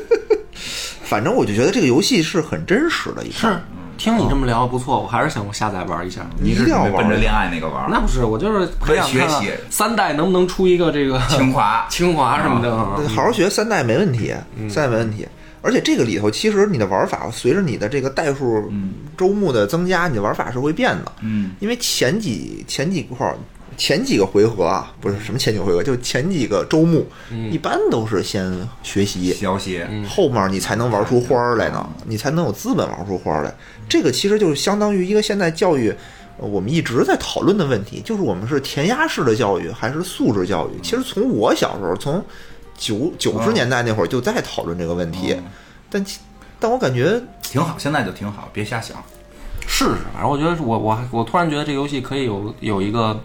反正我就觉得这个游戏是很真实的一是个，听你这么聊不错，我还是想下载玩一下。你是一定要玩准备奔着恋爱那个玩儿？那不是，我就是培养学习。三代能不能出一个这个清华。清华什么的啊。好好学三代没问题，三代没问题。而且这个里头，其实你的玩法随着你的这个代数周目的增加，你的玩法是会变的。嗯，因为前几前几块儿前几个回合啊，不是什么前几个回合，就前几个周目，一般都是先学习，消息，后面你才能玩出花儿来呢，你才能有资本玩出花儿来。这个其实就是相当于一个现在教育。呃我们一直在讨论的问题，就是我们是填鸭式的教育还是素质教育？其实从我小时候，从九九十年代那会儿就在讨论这个问题，但其但我感觉挺好，现在就挺好，别瞎想。试试，反正我觉得我我我突然觉得这游戏可以有有一个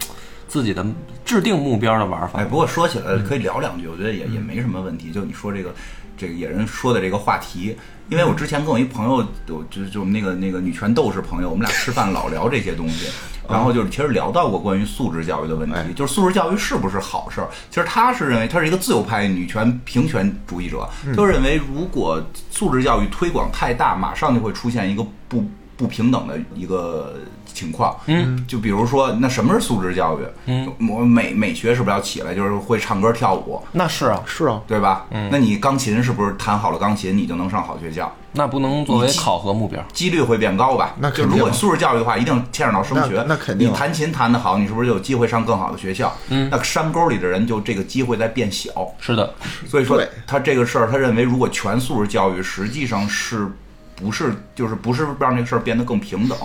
自己的制定目标的玩法哎，。不过说起来可以聊两句，我觉得也也没什么问题。就你说这个这个野人说的这个话题，因为我之前跟我一朋友，我就就我们那个那个女权斗士朋友，我们俩吃饭老聊这些东西。然后就是，其实聊到过关于素质教育的问题，就是素质教育是不是好事儿？其实他是认为他是一个自由派女权平权主义者，就认为如果素质教育推广太大，马上就会出现一个不不平等的一个情况。嗯，就比如说，那什么是素质教育？嗯，我美美学是不是要起来？就是会唱歌跳舞，那是啊，是啊，对吧？嗯，那你钢琴是不是弹好了钢琴，你就能上好学校？那不能作为考核目标。几率会变高吧？那肯定就如果素质教育的话，一定牵扯到升学。那那肯定你弹琴弹得好，你是不是就有机会上更好的学校？嗯，那山沟里的人就这个机会在变小。是的，所以说他这个事儿，他认为如果全素质教育实际上是不是就是不是让这个事儿变得更平等？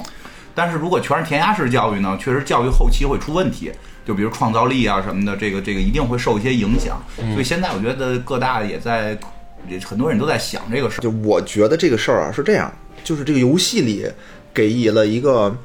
但是如果全是填鸭式教育呢，确实教育后期会出问题，就比如创造力啊什么的，这个这个一定会受一些影响。所以现在我觉得各大也在，也很多人都在想这个事儿。就我觉得这个事儿啊是这样，就是这个游戏里给予了一个，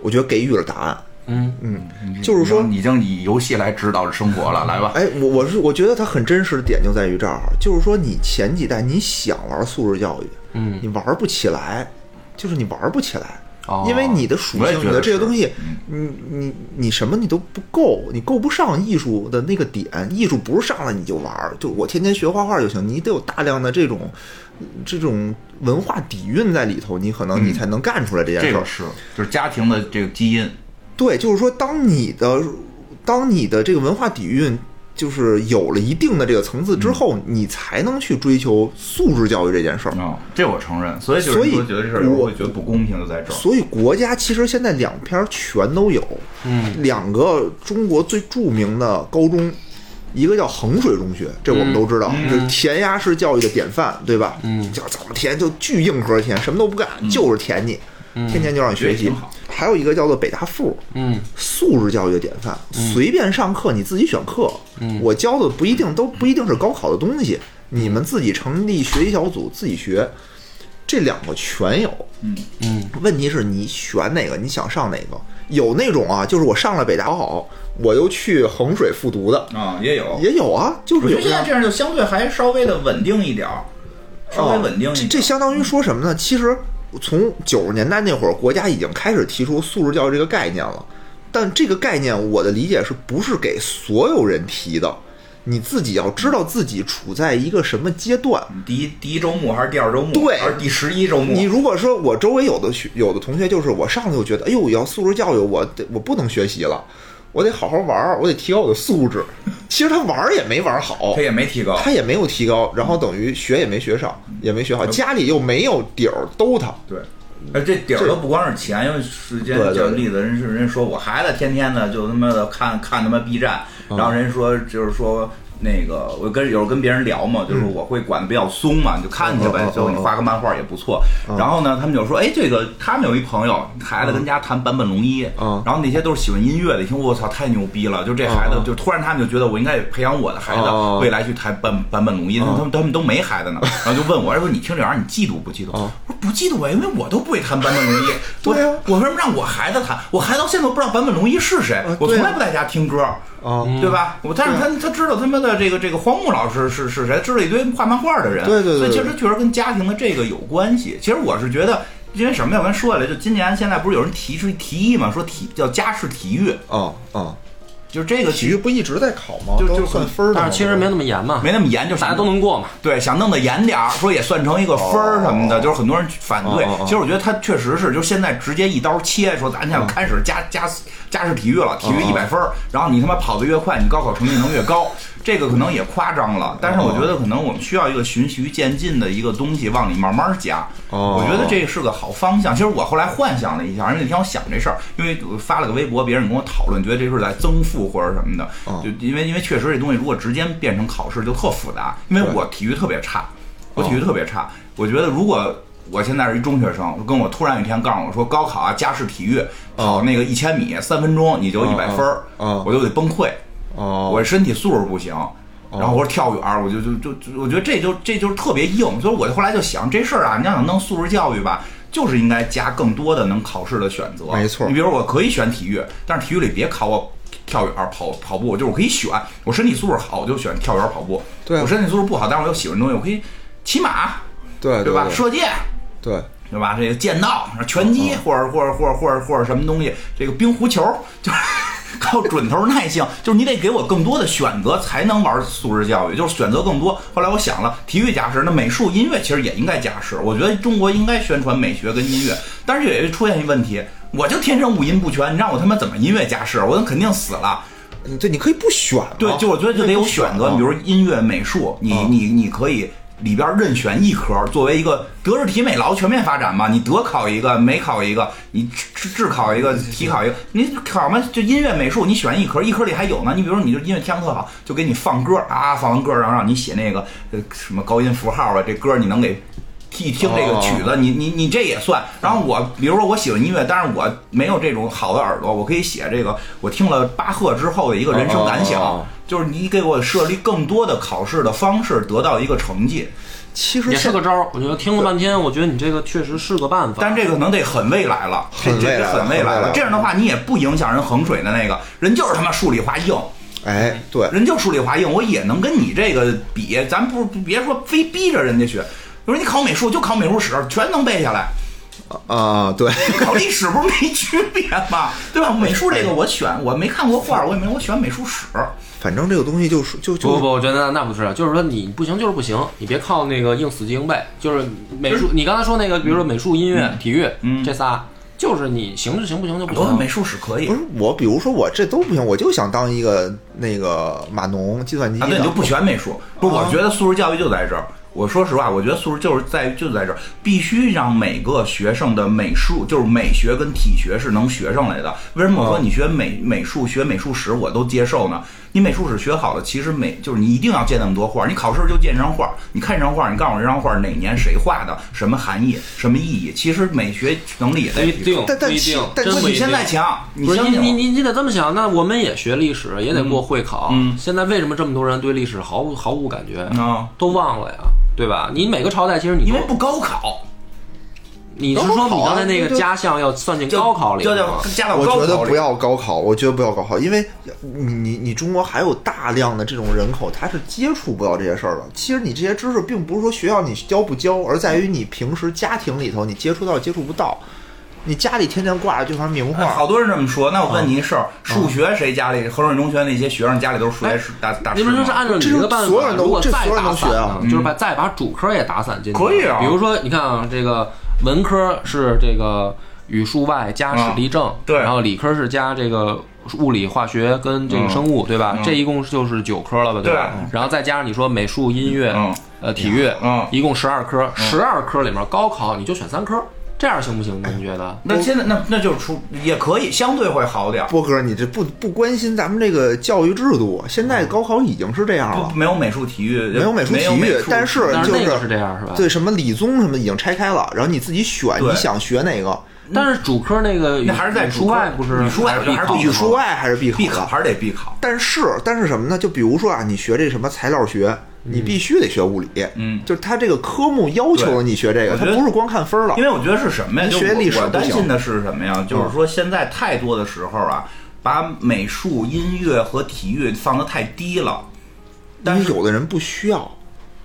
我觉得给予了答案。嗯嗯，就是说，已经以游戏来指导生活了，来吧。哎，我我是我觉得它很真实的点就在于这儿，就是说你前几代你想玩素质教育，嗯你玩不起来，就是你玩不起来。哦因为你的属性，你的这个东西，你你你什么你都不够，你够不上艺术的那个点。艺术不是上来你就玩儿，就我天天学画画就行，你得有大量的这种这种文化底蕴在里头，你可能你才能干出来这件事儿。这个是，就是家庭的这个基因，对，就是说，当你的当你的这个文化底蕴就是有了一定的这个层次之后，你才能去追求素质教育这件事儿。啊，这我承认。所以就是所以觉得这事儿我会觉得不公平，就在这儿。所以国家其实现在两篇全都有，嗯，两个中国最著名的高中，一个叫衡水中学，这我们都知道，这是填鸭式教育的典范，对吧？嗯，叫怎么填就巨硬核填，什么都不干，就是填你，天天就让你学习。还有一个叫做北大附，嗯，素质教育的典范，随便上课你自己选课，嗯我教的不一定都不一定是高考的东西，你们自己成立学习小组自己学，这两个全有。嗯嗯，问题是你选哪个，你想上哪个？有那种啊，就是我上了北大好，我又去衡水复读的，啊，也有。也有啊，就是现在这样就相对还稍微的稳定一点儿，稍微稳定一点儿。这这相当于说什么呢？其实从九十年代那会儿，国家已经开始提出素质教育这个概念了，但这个概念我的理解是不是给所有人提的？你自己要知道自己处在一个什么阶段。第一第一周目还是第二周目，对还是第十一周目？你如果说我周围有的学有的同学就是我上来就觉得，哎呦，要素质教育，我得我不能学习了，我得好好玩儿，我得提高我的素质。其实他玩儿也没玩儿好他，也没提高。他也没有提高，然后等于学也没学上，也没学好，家里又没有底儿兜他。对，而这底儿都不光是钱，因为时间对对举例子，人是人说我孩子天天的就他妈的看看他妈 B 站，嗯然后人说就是说。那个，我跟有时候跟别人聊嘛，就是我会管的比较松嘛，你就看去呗。最后你画个漫画也不错。然后呢，他们就说，哎，这个他们有一朋友，孩子跟家弹坂本龙一，嗯然后那些都是喜欢音乐的，一听我操太牛逼了，就这孩子就突然他们就觉得我应该培养我的孩子未来去弹坂坂本龙一，他们他们都没孩子呢，然后就问我，说你听这玩意儿你嫉妒不嫉妒？我说不嫉妒啊，因为我都不会弹坂本龙一。我对呀我为什么让我孩子弹？我孩子到现在都不知道坂本龙一是谁，我从来不在家听歌。啊，对吧？我但是他他知道他妈的这个这个荒木老师是是谁，知道一堆画漫画的人，对对对所以其实确实跟家庭的这个有关系。其实我是觉得，因为什么呀？我跟说下来，就今年现在不是有人提出提议嘛，说体叫家事体育，啊啊！就是这个体育不一直在考吗？就就算分儿。但是其实没那么严嘛，没那么严，就大家都能过嘛。对，想弄得严点儿，说也算成一个分儿什么的，哦就是很多人反对。其实我觉得他确实是，就是现在直接一刀切，说咱想开始加加加试体育了，体育哦一百分儿，然后你他妈跑得越快，你高考成绩能越高。这个可能也夸张了，但是我觉得可能我们需要一个循序渐进的一个东西往里慢慢加。哦我觉得这是个好方向。其实我后来幻想了一下，因为那天我想这事儿，因为我发了个微博，别人跟我讨论，觉得这是在增负或者什么的。哦就因为因为确实这东西如果直接变成考试就特复杂，因为我体育特别差，我体育特别差。我觉得如果我现在是一中学生，跟我突然有一天告诉我说高考啊，加试体育跑那个一千米三分钟你就一百分儿我就得崩溃。哦，我身体素质不行，然后我说跳远儿，我就就就就我觉得这就这就是特别硬，所以我就后来就想这事儿啊，你要想弄素质教育吧。就是应该加更多的能考试的选择，没错你比如我可以选体育，但是体育里别考我跳远、跑跑步，就是我可以选，我身体素质好我就选跳远、跑步。对啊我身体素质不好，但是我又喜欢东西，我可以骑马，对对吧？射箭，对，对吧？这个剑道、拳击，或者或者或者或者或者什么东西，这个冰壶球，就是靠准头耐性，就是你得给我更多的选择，才能玩素质教育，就是选择更多。后来我想了，体育加试，那美术、音乐其实也应该加试。我觉得中国应该宣传美学跟音乐，但是也出现一问题，我就天生五音不全，你让我他妈怎么音乐加试？我肯定死了。嗯对，你可以不选嘛，对，就我觉得就得有选择，啊你比如音乐、美术，你啊你你可以里边任选一科，作为一个德智体美劳全面发展嘛，你德考一个，美考一个，你智智考一个，体考一个，你考嘛就音乐、美术，你选一科，一科里还有呢，你比如说你就音乐天赋特好，就给你放歌啊，放完歌然后让你写那个呃什么高音符号啊，这歌你能给。一听这个曲子，你你你这也算。然后我，比如说我喜欢音乐，但是我没有这种好的耳朵，我可以写这个。我听了巴赫之后的一个人生感想，就是你给我设立更多的考试的方式，得到一个成绩。其实是个招儿。我觉得听了半天，我觉得你这个确实是个办法。但这个可能得很未来了，这这这很未来了这样的话，你也不影响人衡水的那个人，就是他妈数理化硬，哎，对，人就数理化硬，我也能跟你这个比。咱不别说非逼着人家学，比如说你考美术就考美术史，全能背下来。啊，对，考历史不是没区别吗？对吧？美术这个我选，我没看过画，我也没我选美术史。反正这个东西就是就就不不不，我觉得那不是，就是说你不行就是不行，你别靠那个硬死记硬背。就是美术，你刚才说那个，比如说美术、音乐、体育嗯这仨，就是你行就行，不行就不我行。美术史可以不是我，比如说我这都不行，我就想当一个那个码农、计算机啊，对，的你就不选美术。不我觉得素质教育就在这儿。我说实话，我觉得素质就是在就在这儿，必须让每个学生的美术，就是美学跟体学是能学上来的。为什么我说你学美美术、学美术史我都接受呢？你美术史学好了，其实美就是你一定要见那么多画，你考试就见一张画，你看这张画，你告诉我这张画哪年谁画的，什么含义、什么意义？其实美学能力也在不一定提升。，但但不一定，但你真不一定。现在强，你你相信我。你你你得这么想，那我们也学历史，也得过会考。嗯现在为什么这么多人对历史毫无毫无感觉？啊，都忘了呀，对吧？你每个朝代其实你因为不高考，你是说你刚才那个家项要算进高考里就吗？加到我觉得不要高考，我觉得不要高考，因为你你你中国还有大量的这种人口，他是接触不到这些事儿的。其实你这些知识并不是说学校你教不教，而在于你平时家庭里头你接触到接触不到。你家里天天挂着这盘名画，哎好多人这么说。那我问你一事儿：数学谁家里？衡水中学那些学生家里都是数学师大大师你们说是？按照你这是这个办法，所有人都如果再这所有人打散都学啊。呢，就是把再把主科也打散进去，可以啊。比如说，你看啊，这个文科是这个语数外加史地政，对。然后理科是加这个物理、化学跟这个生物，对吧？嗯。这一共就是九科了吧，对吧？对。然后再加上你说美术、音乐嗯、呃体育，嗯。一共十二科，十二科里面高考你就选三科，这样行不行？呢？你觉得？那现在那那就是出也可以，相对会好点儿。波哥，你这不不关心咱们这个教育制度？现在高考已经是这样了不，没有美术、体育，没有美术、体育，但是就但是那个是这样是吧？对什么理综什么已经拆开了，然后你自己选对你想学哪个，但是主科那个还是在语主外不是语数外还是必考必语数外还是必必考必。考还是得必考。但是但是什么呢？就比如说啊，你学这什么材料学，你必须得学物理，嗯就是它这个科目要求你学这个，我觉得它不是光看分了因。为我觉得是什么呀？你学历史我不行担心的是什么呀？就是说现在太多的时候啊，把美术、音乐和体育放得太低了。但是有的人不需要，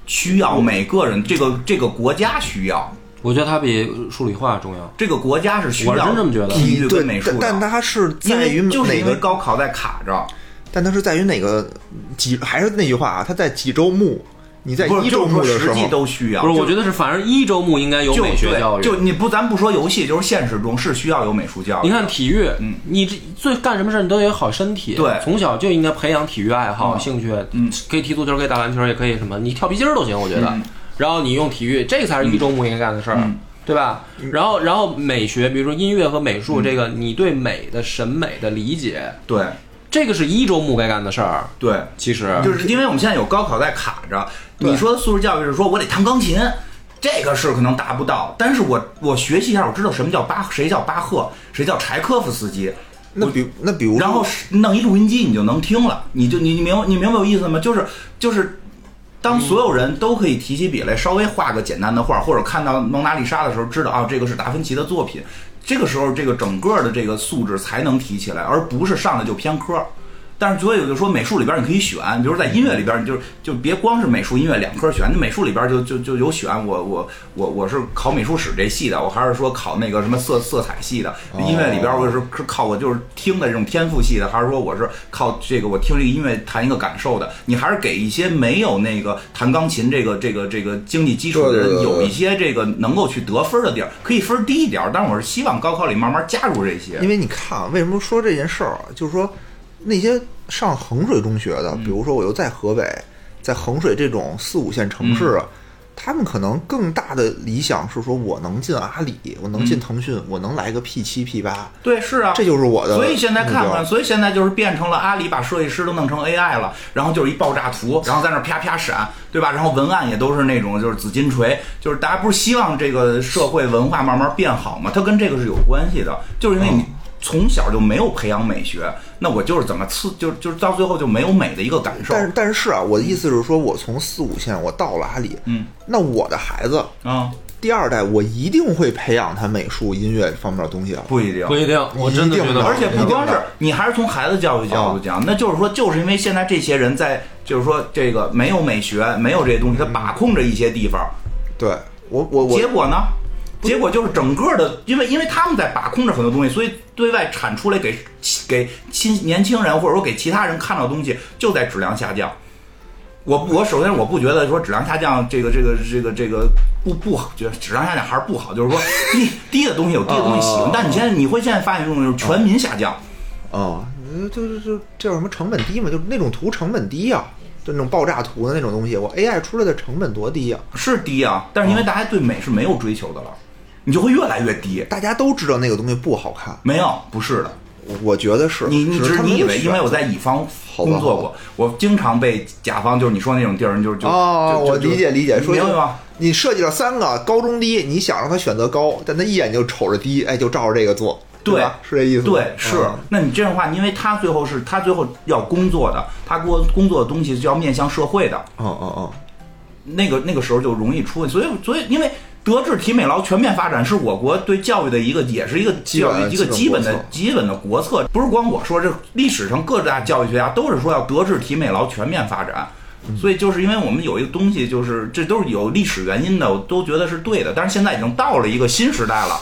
需要每个人，这个这个国家需要，我觉得它比数理化重要。这个国家是需要我是真这么觉得体育对跟美，术但它是在于为就是因为哪个？高考在卡着，但它是在于哪个几？还是那句话啊，它在几周目？你在一周就是说实际目的时候，都需要。不是，我觉得是，反正一周目应该有美学教育。对就你不，咱不说游戏，就是现实中是需要有美术教育。你看体育，嗯你这最干什么事儿你都得有好身体，对从小就应该培养体育爱好、嗯兴趣，嗯可以踢足球，可以打篮球，也可以什么，你跳皮筋儿都行，我觉得。嗯然后你用体育，这个才是一周目应该干的事儿。嗯对吧？然后，然后美学，比如说音乐和美嗯术，这个你对美的审美的理解，对这个是一周目该干的事儿。对，其实就是因为我们现在有高考在卡着。你说的素质教育是说我得弹钢琴，这个是可能达不到，但是我我学习一下，我知道什么叫巴，谁叫巴赫，谁叫柴科夫斯基。那比那比如然后是弄一录音机，你就能听了，你就你你明你明白我意思吗？就是就是，当所有人都可以提起笔来，稍微画个简单的画，或者看到蒙娜丽莎的时候，知道啊这个是达芬奇的作品，这个时候这个整个的这个素质才能提起来，而不是上来就偏科。但是所以我就说美术里边你可以选，比如在音乐里边，你就就别光是美术音乐两科选，那美术里边就就就有选。我我我我是考美术史这系的，我还是说考那个什么色色彩系的。音乐里边我是是靠我就是听的这种天赋系的，还是说我是靠这个我听这个音乐弹一个感受的？你还是给一些没有那个弹钢琴这个这个这个经济基础的人有一些这个能够去得分的地儿，可以分低一点儿。但是我是希望高考里慢慢加入这些。因为你看啊，为什么说这件事儿啊？就是说，那些上衡水中学的，比如说我又在河北，在衡水这种四五线城市啊，他们可能更大的理想是说，我能进阿里，我能进腾讯，我能来个 P 七 P 八，对，是啊，这就是我的。所以现在看看，所以现在就是变成了阿里把设计师都弄成 AI 了，然后就是一爆炸图，然后在那儿啪啪闪，对吧？然后文案也都是那种就是紫金锤，就是大家不是希望这个社会文化慢慢变好吗？它跟这个是有关系的，就是因为你从小就没有培养美学，那我就是怎么刺，就就是到最后就没有美的一个感受但是但是啊，我的意思是说，我从四五线我到了阿里，嗯，那我的孩子啊，第二代，我一定会培养他美术、音乐方面的东西啊。不一定不。一定，我真的觉得，而且不光是你，还是从孩子教育角度讲，那就是说，就是因为现在这些人在，就是说这个没有美学，没有这些东西，他把控着一些地方，对我我我结果呢？结果就是整个的，因为因为他们在把控着很多东西，所以对外产出来给给新年轻人或者说给其他人看到的东西就在质量下降。我我首先我不觉得说质量下降这个这个这个这个不不好，觉得质量下降还是不好，就是说 低低的东西有低的东西喜欢哦，但你现在你会现在发现这种就是全民下降，哦，呃就就就这叫什么成本低嘛？就那种图成本低呀、就那种爆炸图的那种东西，我 AI 出来的成本多低呀、是低啊，但是因为大家对美是没有追求的了，你就会越来越低。大家都知道那个东西不好看，没有，不是的，我觉得是。你你只是你以为，因为我在乙方工作过，我经常被甲方就是你说那种地儿，就就哦，我就就理解理解，说明白吗？你设计了三个高中低，你想让他选择高，但他一眼就瞅着低，哎，就照着这个做，对吧？是这意思吗？对，是嗯。那你这样的话，因为他最后是他最后要工作的，他给我工作的东西就要面向社会的，哦哦哦，那个那个时候就容易出问题。所以所以因为德智体美劳全面发展是我国对教育的一个，也是一个基本教育一个基本的基本的国策。不是光我说，这历史上各大教育学家都是说要德智体美劳全面发展。嗯所以就是因为我们有一个东西，就是这都是有历史原因的，我都觉得是对的。但是现在已经到了一个新时代了。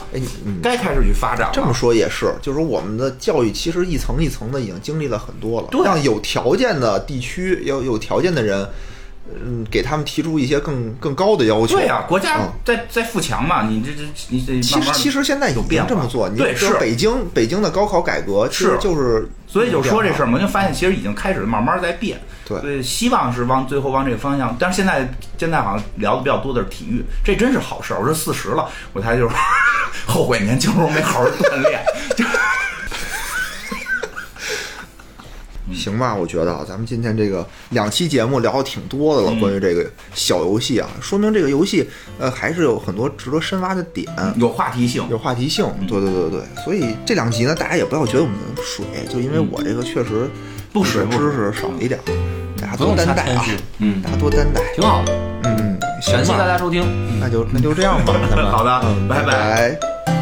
该开始去发展了。这么说也是，就是我们的教育其实一层一层的已经经历了很多了，对让有条件的地区有有条件的人，嗯，给他们提出一些更更高的要求。对呀、国家嗯在在富强嘛，你这这你这其实其实现在已有变这么做，你对是北京北京的高考改革，是就是所以就说这事儿嘛。就发现其实已经开始慢慢在变。对所以希望是往最后往这个方向。但是现在现在好像聊的比较多的是体育，这真是好事儿。我说四十了，我才就是 后悔年轻时候没好好锻炼。就 行吧，我觉得啊，咱们今天这个两期节目聊的挺多的了，嗯关于这个小游戏啊，说明这个游戏呃还是有很多值得深挖的点。有话题性，有话题性，对对对对，所以这两集呢，大家也不要觉得我们水，就因为我这个确实不水知识少一点，大家多担待啊嗯大家多担待，挺好的。嗯，行感谢大家收听。那就那就这样吧，好的拜拜